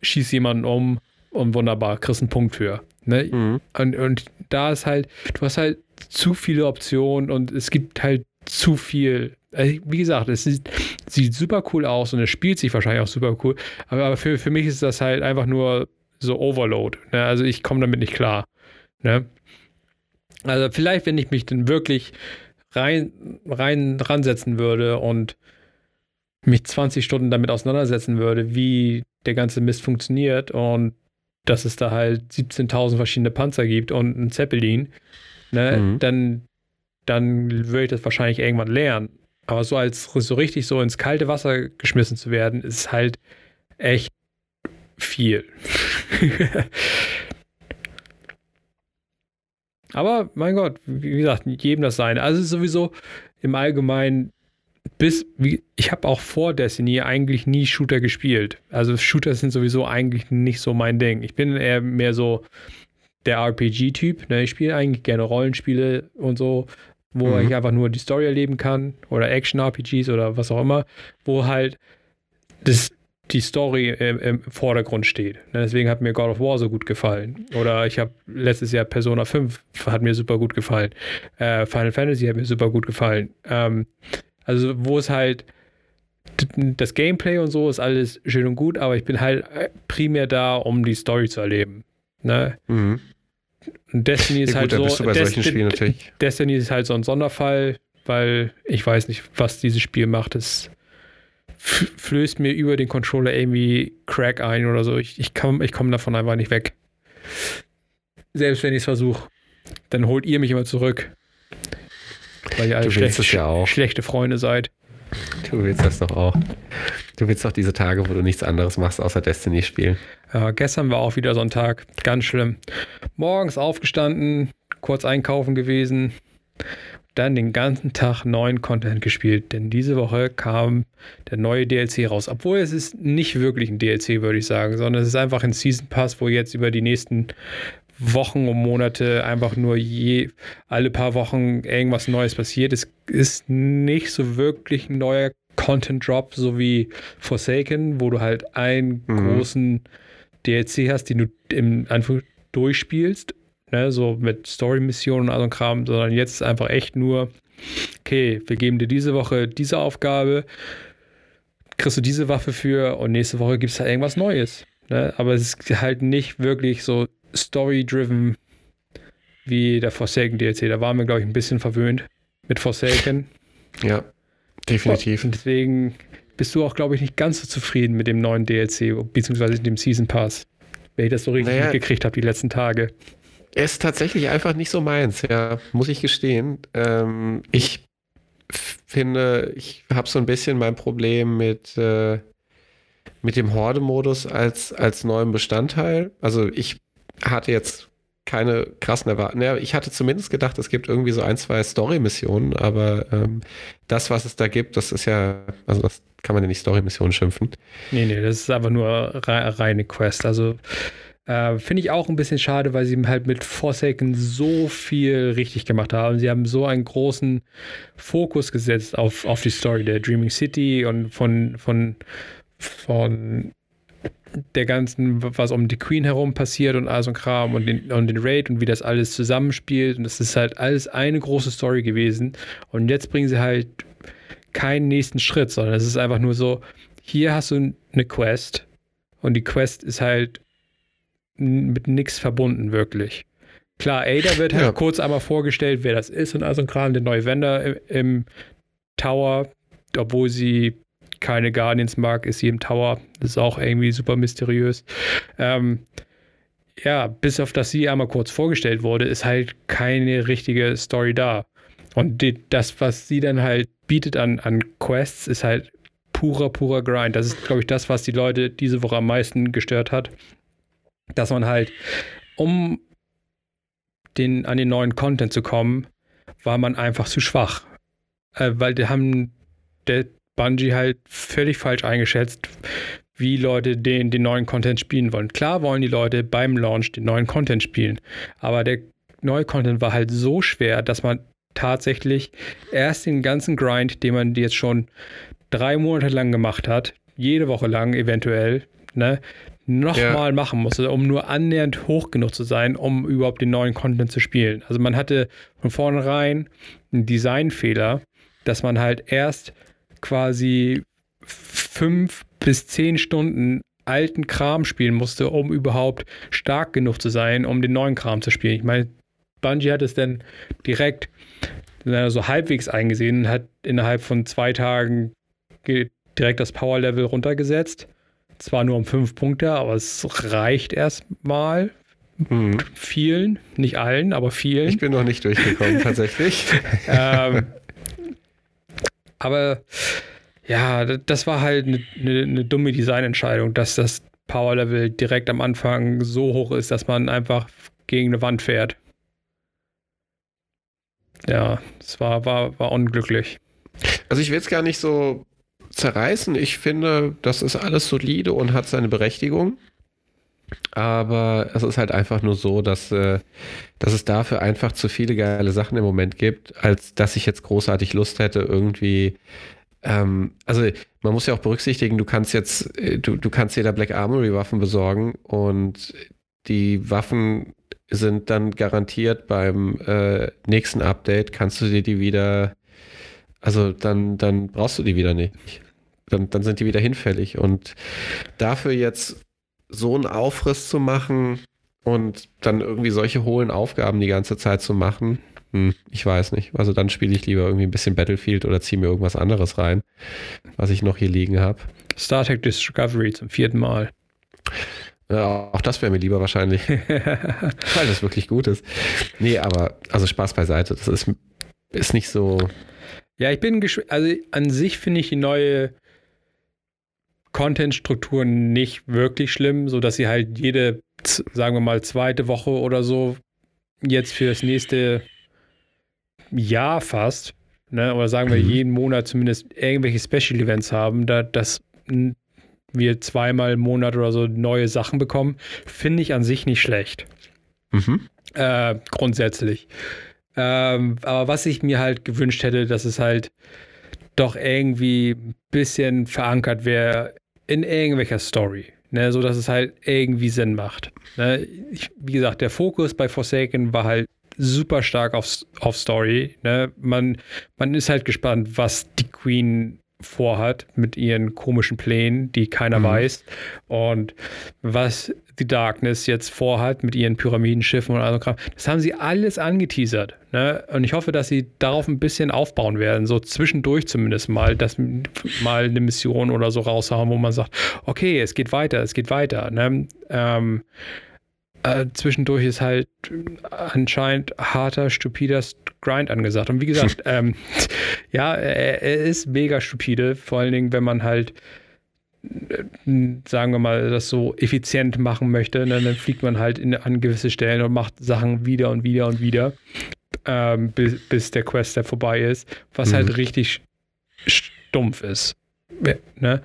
schieß jemanden um und wunderbar, kriegst einen Punkt für. Ne? Mhm. Und, und da ist halt, du hast halt zu viele Optionen und es gibt halt zu viel. Also, wie gesagt, es sieht, sieht, super cool aus und es spielt sich wahrscheinlich auch super cool. Aber, aber für, für mich ist das halt einfach nur so Overload. Ne? Also ich komme damit nicht klar. Ne? Also vielleicht, wenn ich mich dann wirklich rein, rein ransetzen würde und mich 20 Stunden damit auseinandersetzen würde, wie der ganze Mist funktioniert und dass es da halt 17.000 verschiedene Panzer gibt und ein Zeppelin, ne, mhm. dann, dann würde ich das wahrscheinlich irgendwann lernen. Aber so als so richtig so ins kalte Wasser geschmissen zu werden, ist halt echt viel. Aber mein Gott, wie gesagt, jedem das sein. Also sowieso im Allgemeinen bis wie, ich habe auch vor Destiny eigentlich nie Shooter gespielt. Also Shooter sind sowieso eigentlich nicht so mein Ding. Ich bin eher mehr so der RPG-Typ. Ne? Ich spiele eigentlich gerne Rollenspiele und so, wo mhm. ich einfach nur die Story erleben kann oder Action-RPGs oder was auch immer, wo halt das die Story im, im Vordergrund steht. Ne, deswegen hat mir God of War so gut gefallen. Oder ich habe letztes Jahr Persona 5 hat mir super gut gefallen. Äh, Final Fantasy hat mir super gut gefallen. Ähm, also wo es halt das Gameplay und so ist alles schön und gut, aber ich bin halt primär da, um die Story zu erleben. Ne? Mhm. Und Destiny ist ja, gut, halt so. Destiny, Destiny ist halt so ein Sonderfall, weil ich weiß nicht, was dieses Spiel macht. Es flößt mir über den Controller irgendwie Crack ein oder so. Ich, ich komme ich komm davon einfach nicht weg. Selbst wenn ich es versuche, dann holt ihr mich immer zurück. Weil ihr alle schlecht, ja schlechte Freunde seid. Du willst das doch auch. Du willst doch diese Tage, wo du nichts anderes machst, außer Destiny spielen. Ja, gestern war auch wieder so ein Tag. Ganz schlimm. Morgens aufgestanden, kurz einkaufen gewesen, dann den ganzen Tag neuen Content gespielt, denn diese Woche kam der neue DLC raus. Obwohl es ist nicht wirklich ein DLC, würde ich sagen, sondern es ist einfach ein Season Pass, wo jetzt über die nächsten Wochen und Monate einfach nur je alle paar Wochen irgendwas Neues passiert. Es ist nicht so wirklich ein neuer Content Drop, so wie Forsaken, wo du halt einen mhm. großen DLC hast, den du im Anfang durchspielst ne, so mit Story-Missionen und all so Kram, sondern jetzt ist einfach echt nur, okay, wir geben dir diese Woche diese Aufgabe, kriegst du diese Waffe für und nächste Woche gibt es halt irgendwas Neues. Ne? Aber es ist halt nicht wirklich so story-driven wie der Forsaken DLC. Da waren wir, glaube ich, ein bisschen verwöhnt mit Forsaken. Ja, definitiv. Und deswegen bist du auch, glaube ich, nicht ganz so zufrieden mit dem neuen DLC, beziehungsweise dem Season Pass. Wenn ich das so richtig naja, mitgekriegt habe die letzten Tage. Er ist tatsächlich einfach nicht so meins, ja, muss ich gestehen. Ähm, ich finde, ich habe so ein bisschen mein Problem mit, äh, mit dem Horde-Modus als, als neuem Bestandteil. Also ich hatte jetzt keine krassen Erwartungen. Ja, ich hatte zumindest gedacht, es gibt irgendwie so ein, zwei Story-Missionen, aber ähm, das, was es da gibt, das ist ja, also das kann man ja nicht Story-Missionen schimpfen. Nee, nee, das ist einfach nur reine Quest. Also äh, Finde ich auch ein bisschen schade, weil sie halt mit Forsaken so viel richtig gemacht haben. Sie haben so einen großen Fokus gesetzt auf, auf die Story der Dreaming City und von, von, von der ganzen, was um die Queen herum passiert und all so ein Kram und den, und den Raid und wie das alles zusammenspielt. Und das ist halt alles eine große Story gewesen. Und jetzt bringen sie halt keinen nächsten Schritt, sondern es ist einfach nur so, hier hast du eine Quest und die Quest ist halt mit nichts verbunden, wirklich. Klar, Ada wird halt ja. kurz einmal vorgestellt, wer das ist und also ein Kram, der neue Vendor im, im Tower, obwohl sie keine Guardians mag, ist sie im Tower. Das ist auch irgendwie super mysteriös. Ähm, ja, bis auf dass sie einmal kurz vorgestellt wurde, ist halt keine richtige Story da. Und die, das, was sie dann halt bietet an, an Quests, ist halt purer, purer Grind. Das ist, glaube ich, das, was die Leute diese Woche am meisten gestört hat dass man halt, um den, an den neuen Content zu kommen, war man einfach zu schwach. Äh, weil die haben der Bungie halt völlig falsch eingeschätzt, wie Leute den, den neuen Content spielen wollen. Klar wollen die Leute beim Launch den neuen Content spielen, aber der neue Content war halt so schwer, dass man tatsächlich erst den ganzen Grind, den man jetzt schon drei Monate lang gemacht hat, jede Woche lang eventuell, ne, nochmal ja. machen musste, um nur annähernd hoch genug zu sein, um überhaupt den neuen Content zu spielen. Also man hatte von vornherein einen Designfehler, dass man halt erst quasi fünf bis zehn Stunden alten Kram spielen musste, um überhaupt stark genug zu sein, um den neuen Kram zu spielen. Ich meine, Bungie hat es dann direkt so halbwegs eingesehen und hat innerhalb von zwei Tagen direkt das Power-Level runtergesetzt zwar nur um fünf Punkte, aber es reicht erstmal. Mhm. Vielen, nicht allen, aber vielen. Ich bin noch nicht durchgekommen, tatsächlich. ähm, aber ja, das war halt eine, eine, eine dumme Designentscheidung, dass das Power Level direkt am Anfang so hoch ist, dass man einfach gegen eine Wand fährt. Ja, es war, war, war unglücklich. Also ich will jetzt gar nicht so zerreißen. Ich finde, das ist alles solide und hat seine Berechtigung. Aber es ist halt einfach nur so, dass, äh, dass es dafür einfach zu viele geile Sachen im Moment gibt, als dass ich jetzt großartig Lust hätte, irgendwie. Ähm, also man muss ja auch berücksichtigen, du kannst jetzt, äh, du, du kannst da Black Armory Waffen besorgen und die Waffen sind dann garantiert beim äh, nächsten Update, kannst du dir die wieder also dann, dann brauchst du die wieder nicht. Dann, dann sind die wieder hinfällig. Und dafür jetzt so einen Aufriss zu machen und dann irgendwie solche hohlen Aufgaben die ganze Zeit zu machen, hm, ich weiß nicht. Also dann spiele ich lieber irgendwie ein bisschen Battlefield oder ziehe mir irgendwas anderes rein, was ich noch hier liegen habe. Star Trek Discovery zum vierten Mal. Ja, auch das wäre mir lieber wahrscheinlich. weil das wirklich gut ist. Nee, aber also Spaß beiseite. Das ist, ist nicht so Ja, ich bin also an sich finde ich die neue Content-Struktur nicht wirklich schlimm, sodass sie halt jede, sagen wir mal, zweite Woche oder so jetzt für das nächste Jahr fast, ne, oder sagen wir mhm. jeden Monat zumindest irgendwelche Special Events haben, da, dass wir zweimal im Monat oder so neue Sachen bekommen, finde ich an sich nicht schlecht. Mhm. Äh, grundsätzlich. Ähm, aber was ich mir halt gewünscht hätte, dass es halt doch irgendwie ein bisschen verankert wäre in irgendwelcher Story. Ne, so dass es halt irgendwie Sinn macht. Ne, ich, wie gesagt, der Fokus bei Forsaken war halt super stark auf, auf Story. Ne? Man, man ist halt gespannt, was die Queen vorhat mit ihren komischen Plänen, die keiner mhm. weiß. Und was die Darkness jetzt vorhat mit ihren Pyramidenschiffen und all so Kram. Das haben sie alles angeteasert. Ne? Und ich hoffe, dass sie darauf ein bisschen aufbauen werden. So zwischendurch zumindest mal, dass mal eine Mission oder so raushauen, wo man sagt, okay, es geht weiter, es geht weiter. Ne? Ähm, äh, zwischendurch ist halt anscheinend harter, stupider Grind angesagt. Und wie gesagt, ähm, ja, er, er, ist mega stupide, vor allen Dingen, wenn man halt, äh, sagen wir mal, das so effizient machen möchte, ne, dann fliegt man halt in, an gewisse Stellen und macht Sachen wieder und wieder und wieder, ähm, bis, bis der Quest-Step vorbei ist, was halt mhm. halt richtig stumpf ist. Ne?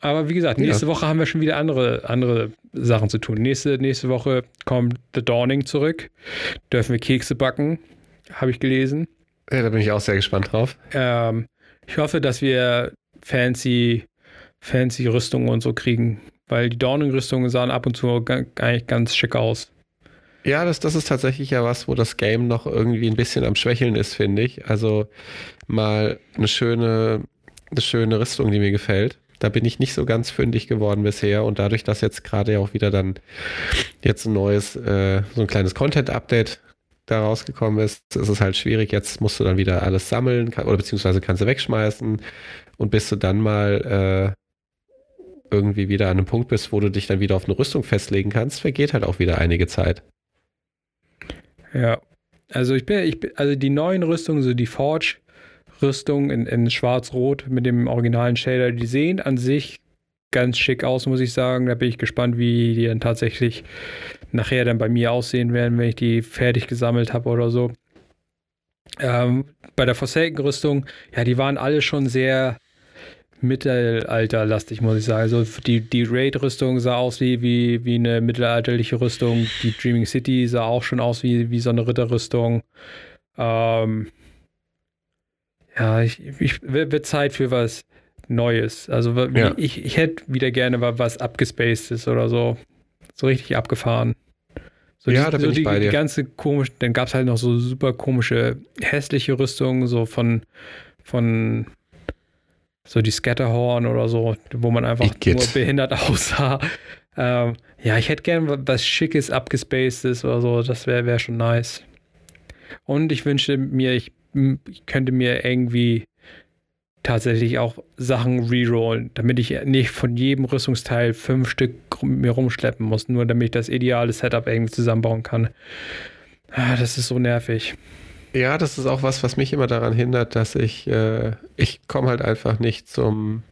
Aber wie gesagt, nächste ja. Woche haben wir schon wieder andere, andere Sachen zu tun. Nächste, nächste Woche kommt The Dawning zurück. Dürfen wir Kekse backen, habe ich gelesen. Ja, da bin ich auch sehr gespannt drauf. Ähm, ich hoffe, dass wir fancy, fancy Rüstungen und so kriegen, weil die Dawning-Rüstungen sahen ab und zu eigentlich ganz schick aus. Ja, das, das ist tatsächlich ja was, wo das Game noch irgendwie ein bisschen am Schwächeln ist, finde ich. Also mal eine schöne, eine schöne Rüstung, die mir gefällt. Da bin ich nicht so ganz fündig geworden bisher und dadurch, dass jetzt gerade ja auch wieder dann jetzt ein neues, äh, so ein kleines Content-Update da rausgekommen ist, ist es halt schwierig. Jetzt musst du dann wieder alles sammeln kann, oder beziehungsweise kannst du wegschmeißen und bis du dann mal äh, irgendwie wieder an einem Punkt bist, wo du dich dann wieder auf eine Rüstung festlegen kannst, vergeht halt auch wieder einige Zeit. Ja, also ich bin, ich bin, also die neuen Rüstungen, so die Forge, Rüstung in, in schwarz-rot mit dem originalen Shader. Die sehen an sich ganz schick aus, muss ich sagen. Da bin ich gespannt, wie die dann tatsächlich nachher dann bei mir aussehen werden, wenn ich die fertig gesammelt habe oder so. Ähm, bei der Forsaken-Rüstung, ja, die waren alle schon sehr mittelalterlastig, muss ich sagen. Also die, die Raid-Rüstung sah aus wie, wie, wie eine mittelalterliche Rüstung. Die Dreaming City sah auch schon aus wie, wie so eine Ritterrüstung. Ähm, ja, ich, ich wird Zeit für was Neues. Also ja. ich, ich hätte wieder gerne was abgespacedes oder so. So richtig abgefahren. So ja, die, da bin so ich die, bei dir. Die ganze komisch, dann gab es halt noch so super komische, hässliche Rüstungen, so von, von so die Scatterhorn oder so, wo man einfach nur behindert aussah. Ähm, ja, ich hätte gerne was Schickes, abgespacedes oder so, das wäre wär schon nice. Und ich wünschte mir, ich ich könnte mir irgendwie tatsächlich auch Sachen rerollen, damit ich nicht von jedem Rüstungsteil fünf Stück mir rumschleppen muss, nur damit ich das ideale Setup irgendwie zusammenbauen kann. Ah, das ist so nervig. Ja, das ist auch was, was mich immer daran hindert, dass ich, äh, ich komme halt einfach nicht zum,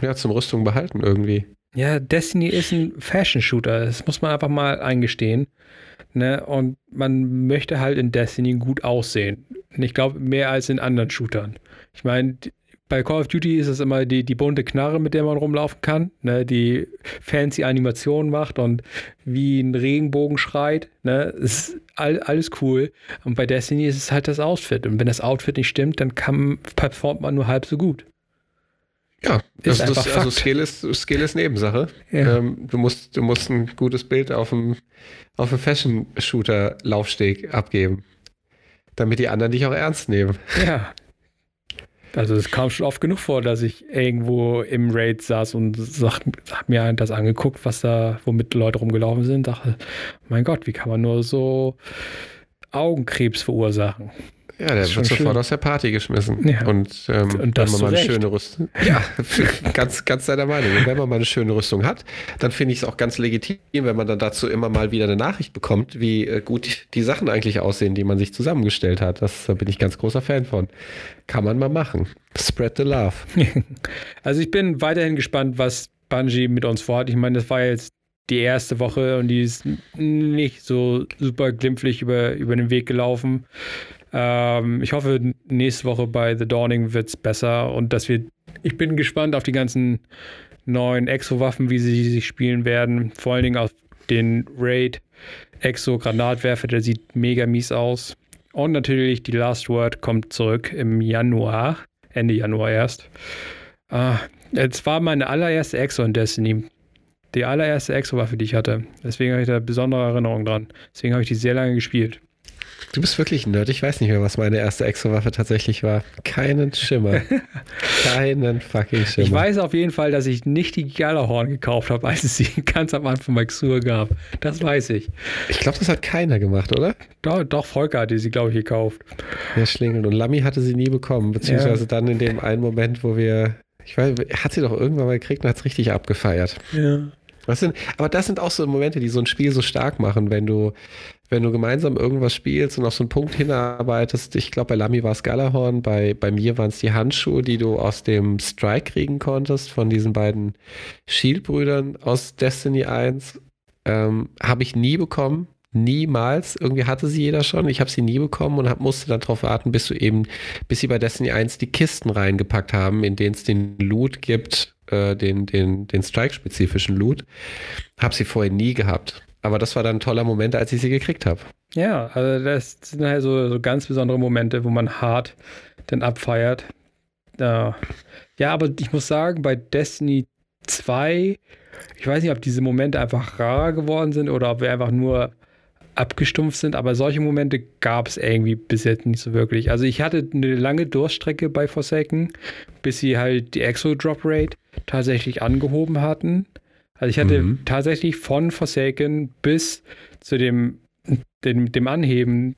ja, zum Rüstung behalten irgendwie. Ja, Destiny ist ein Fashion-Shooter, das muss man einfach mal eingestehen. Ne? Und man möchte halt in Destiny gut aussehen. Und ich glaube, mehr als in anderen Shootern. Ich meine, bei Call of Duty ist es immer die, die bunte Knarre, mit der man rumlaufen kann, ne, die fancy Animationen macht und wie ein Regenbogen schreit. Ne, ist all, alles cool. Und bei Destiny ist es halt das Outfit. Und wenn das Outfit nicht stimmt, dann kann, performt man nur halb so gut. Ja, ist das, das, also Skill ist, Skill ist Nebensache. Ja. Ähm, du, musst, du musst ein gutes Bild auf dem, auf dem Fashion-Shooter-Laufsteg abgeben, damit die anderen dich auch ernst nehmen. Ja. Also es kam schon oft genug vor, dass ich irgendwo im Raid saß und habe mir das angeguckt, was da, womit Leute rumgelaufen sind, dachte, mein Gott, wie kann man nur so Augenkrebs verursachen? Ja, der wird sofort aus der Party geschmissen. Ja. Und, ähm, und wenn man mal eine recht. schöne Rüstung. Ja, ganz, ganz deiner Meinung. Und wenn man mal eine schöne Rüstung hat, dann finde ich es auch ganz legitim, wenn man dann dazu immer mal wieder eine Nachricht bekommt, wie äh, gut die Sachen eigentlich aussehen, die man sich zusammengestellt hat. Das da bin ich ganz großer Fan von. Kann man mal machen. Spread the love. Also ich bin weiterhin gespannt, was Bungie mit uns vorhat. Ich meine, das war jetzt die erste Woche und die ist nicht so super glimpflich über, über den Weg gelaufen. Ähm, ich hoffe, nächste Woche bei The Dawning wird es besser und dass wir. Ich bin gespannt auf die ganzen neuen Exo-Waffen, wie sie sich spielen werden. Vor allen Dingen auf den Raid Exo-Granatwerfer, der sieht mega mies aus. Und natürlich die Last Word kommt zurück im Januar, Ende Januar erst. Äh, es war meine allererste Exo in Destiny. Die allererste Exo-Waffe, die ich hatte. Deswegen habe ich da besondere Erinnerungen dran. Deswegen habe ich die sehr lange gespielt. Du bist wirklich ein Nerd. Ich weiß nicht mehr, was meine erste Exo-Waffe tatsächlich war. Keinen Schimmer. Keinen fucking Schimmer. Ich weiß auf jeden Fall, dass ich nicht die Galahorn gekauft habe, als es sie ganz am Anfang bei Xur gab. Das weiß ich. Ich glaube, das hat keiner gemacht, oder? Doch, doch Volker hatte sie, glaube ich, gekauft. Ja, Schlingel. Und Lammy hatte sie nie bekommen. Beziehungsweise ja. dann in dem einen Moment, wo wir. Ich weiß, hat sie doch irgendwann mal gekriegt und hat es richtig abgefeiert. Ja. Das sind, aber das sind auch so Momente, die so ein Spiel so stark machen, wenn du, wenn du gemeinsam irgendwas spielst und auf so einen Punkt hinarbeitest. Ich glaube, bei Lamy war es Galahorn, bei, bei mir waren es die Handschuhe, die du aus dem Strike kriegen konntest, von diesen beiden Shield-Brüdern aus Destiny 1. Ähm, habe ich nie bekommen. Niemals. Irgendwie hatte sie jeder schon. Ich habe sie nie bekommen und hab, musste dann darauf warten, bis du eben, bis sie bei Destiny 1 die Kisten reingepackt haben, in denen es den Loot gibt, äh, den, den, den Strike-spezifischen Loot. Habe sie vorher nie gehabt. Aber das war dann ein toller Moment, als ich sie gekriegt habe. Ja, also das sind halt so, so ganz besondere Momente, wo man hart dann abfeiert. Ja, aber ich muss sagen, bei Destiny 2, ich weiß nicht, ob diese Momente einfach rarer geworden sind oder ob wir einfach nur abgestumpft sind, aber solche Momente gab es irgendwie bis jetzt nicht so wirklich. Also ich hatte eine lange Durststrecke bei Forsaken, bis sie halt die Exo-Drop-Rate tatsächlich angehoben hatten. Also ich hatte mhm. tatsächlich von Forsaken bis zu dem, dem, dem Anheben,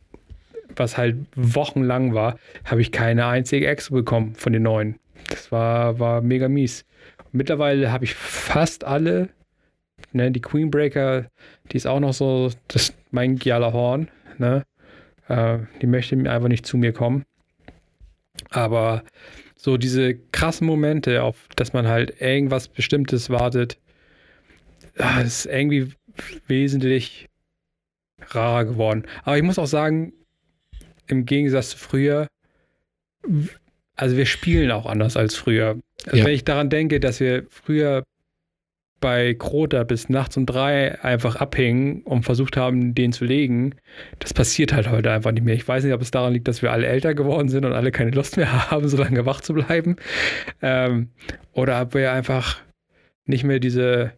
was halt wochenlang war, habe ich keine einzige Exo bekommen von den neuen. Das war, war mega mies. Mittlerweile habe ich fast alle Ne, die Queenbreaker, die ist auch noch so, das mein Horn. Ne? Äh, die möchte einfach nicht zu mir kommen. Aber so diese krassen Momente, auf dass man halt irgendwas Bestimmtes wartet, ah, ist irgendwie wesentlich rarer geworden. Aber ich muss auch sagen, im Gegensatz zu früher, also wir spielen auch anders als früher. Also ja. Wenn ich daran denke, dass wir früher bei Krota bis nachts um drei einfach abhängen und versucht haben, den zu legen. Das passiert halt heute einfach nicht mehr. Ich weiß nicht, ob es daran liegt, dass wir alle älter geworden sind und alle keine Lust mehr haben, so lange wach zu bleiben. Ähm, oder ob wir einfach nicht mehr diese,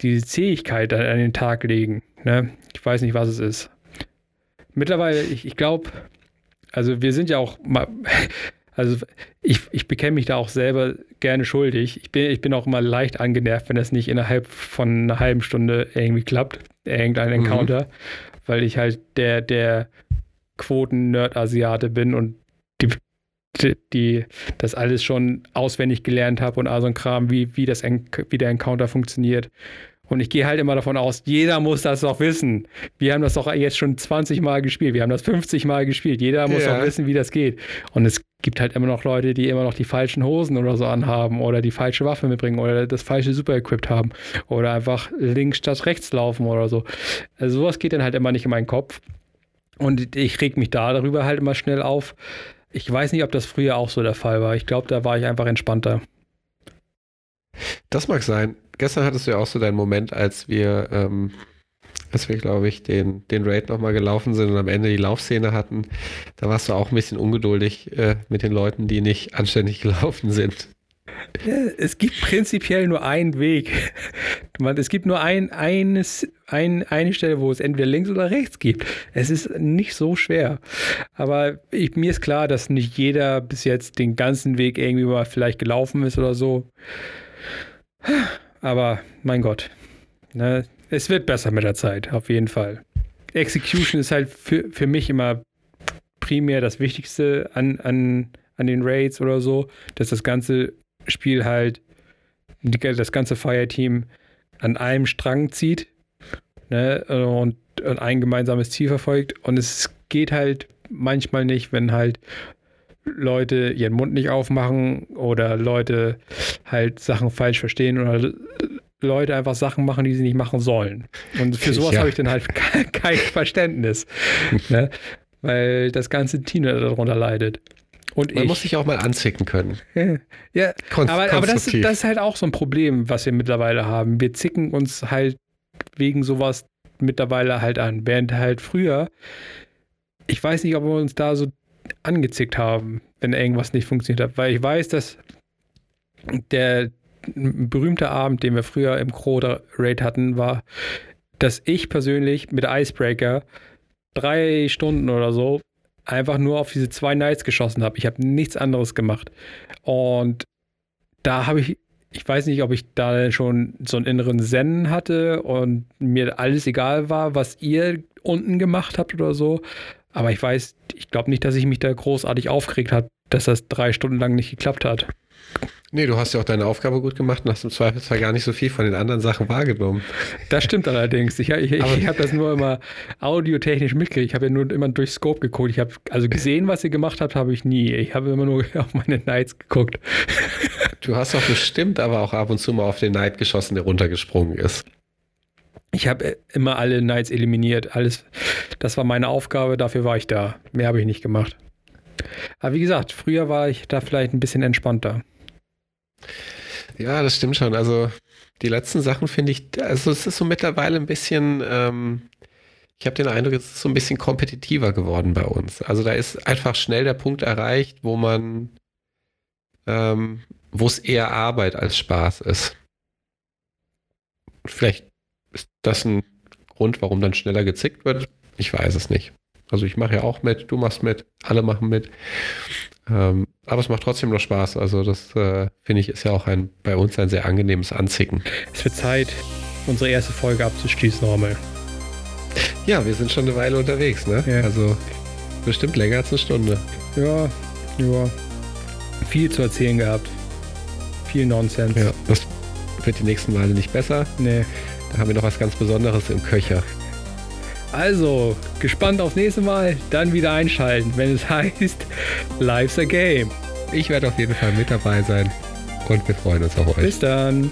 diese Zähigkeit an, an den Tag legen. Ne? Ich weiß nicht, was es ist. Mittlerweile, ich, ich glaube, also wir sind ja auch mal, also ich, ich bekenne mich da auch selber gerne schuldig. Ich bin, ich bin auch immer leicht angenervt, wenn das nicht innerhalb von einer halben Stunde irgendwie klappt, irgendein mhm. Encounter, mhm. weil ich halt der, der Quoten-Nerd-Asiate bin und die, die, die, das alles schon auswendig gelernt habe und all so ein Kram, wie, wie, das, wie der Encounter funktioniert. Und ich gehe halt immer davon aus, jeder muss das doch wissen. Wir haben das doch jetzt schon 20 Mal gespielt. Wir haben das 50 Mal gespielt. Jeder muss ja. doch wissen, wie das geht. Und es gibt halt immer noch Leute, die immer noch die falschen Hosen oder so anhaben oder die falsche Waffe mitbringen oder das falsche Super-Equipped haben oder einfach links statt rechts laufen oder so. Also sowas geht dann halt immer nicht in meinen Kopf. Und ich reg mich da darüber halt immer schnell auf. Ich weiß nicht, ob das früher auch so der Fall war. Ich glaube, da war ich einfach entspannter. Das mag sein gestern hattest du ja auch so deinen Moment, als wir, ähm, als wir, glaube ich, den, den Raid nochmal gelaufen sind und am Ende die Laufszene hatten. Da warst du auch ein bisschen ungeduldig äh, mit den Leuten, die nicht anständig gelaufen sind. Ja, es gibt prinzipiell nur einen Weg. Es gibt nur ein, eines, ein, eine Stelle, wo es entweder links oder rechts gibt. Es ist nicht so schwer. Aber ich, mir ist klar, dass nicht jeder bis jetzt den ganzen Weg irgendwie mal vielleicht gelaufen ist oder so. Aber mein Gott, ne, es wird besser mit der Zeit, auf jeden Fall. Execution ist halt für, für mich immer primär das Wichtigste an, an, an den Raids oder so, dass das ganze Spiel halt das ganze Fireteam an einem Strang zieht ne, und, und ein gemeinsames Ziel verfolgt. Und es geht halt manchmal nicht, wenn halt Leute ihren Mund nicht aufmachen oder Leute halt Sachen falsch verstehen oder Leute einfach Sachen machen, die sie nicht machen sollen. Und für sowas ja. habe ich dann halt kein Verständnis. ne? Weil das ganze Team darunter leidet. Und Man ich. muss sich auch mal anzicken können. ja, Kon aber, aber das, das, ist halt auch so ein Problem, was wir mittlerweile haben. Wir zicken uns halt wegen sowas mittlerweile halt an. Während halt früher, ich weiß nicht, ob wir uns da so angezickt haben, wenn irgendwas nicht funktioniert hat. Weil ich weiß, dass der berühmte Abend, den wir früher im Crow Raid hatten, war, dass ich persönlich mit Icebreaker drei Stunden oder so einfach nur auf diese zwei Knights geschossen habe. Ich habe nichts anderes gemacht. Und da habe ich, ich weiß nicht, ob ich da schon so einen inneren Zen hatte und mir alles egal war, was ihr unten gemacht habt oder so. Aber ich weiß, ich glaube nicht, dass ich mich da großartig aufgeregt habe, dass das drei Stunden lang nicht geklappt hat. Nee, du hast ja auch deine Aufgabe gut gemacht und hast im Zweifelsfall gar nicht so viel von den anderen Sachen wahrgenommen. Das stimmt allerdings. Ich, ich, ich habe das nur immer audiotechnisch mitgekriegt. Ich habe ja nur immer durch Scope geguckt. Ich habe also gesehen, was ihr gemacht habt, habe ich nie. Ich habe immer nur auf meine Knights geguckt. Du hast doch bestimmt aber auch ab und zu mal auf den Knight geschossen, der runtergesprungen ist. Ich habe immer alle Knights eliminiert. Alles, das war meine Aufgabe, dafür war ich da. Mehr habe ich nicht gemacht. Aber wie gesagt, früher war ich da vielleicht ein bisschen entspannter. Ja, das stimmt schon. Also die letzten Sachen finde ich, also es ist so mittlerweile ein bisschen, ähm, ich habe den Eindruck, es ist so ein bisschen kompetitiver geworden bei uns. Also da ist einfach schnell der Punkt erreicht, wo man, ähm, wo es eher Arbeit als Spaß ist. Vielleicht ist das ein Grund, warum dann schneller gezickt wird. Ich weiß es nicht. Also ich mache ja auch mit, du machst mit, alle machen mit. Ähm, aber es macht trotzdem noch Spaß. Also das äh, finde ich ist ja auch ein, bei uns ein sehr angenehmes Anzicken. Es wird Zeit, unsere erste Folge abzuschließen, Normal. Ja, wir sind schon eine Weile unterwegs, ne? Ja. Also bestimmt länger als eine Stunde. Ja, ja. Viel zu erzählen gehabt. Viel Nonsens. Ja, das wird die nächsten Male nicht besser. Nee. Da haben wir noch was ganz Besonderes im Köcher. Also, gespannt aufs nächste Mal, dann wieder einschalten, wenn es heißt Life's a Game. Ich werde auf jeden Fall mit dabei sein und wir freuen uns auf euch. Bis dann.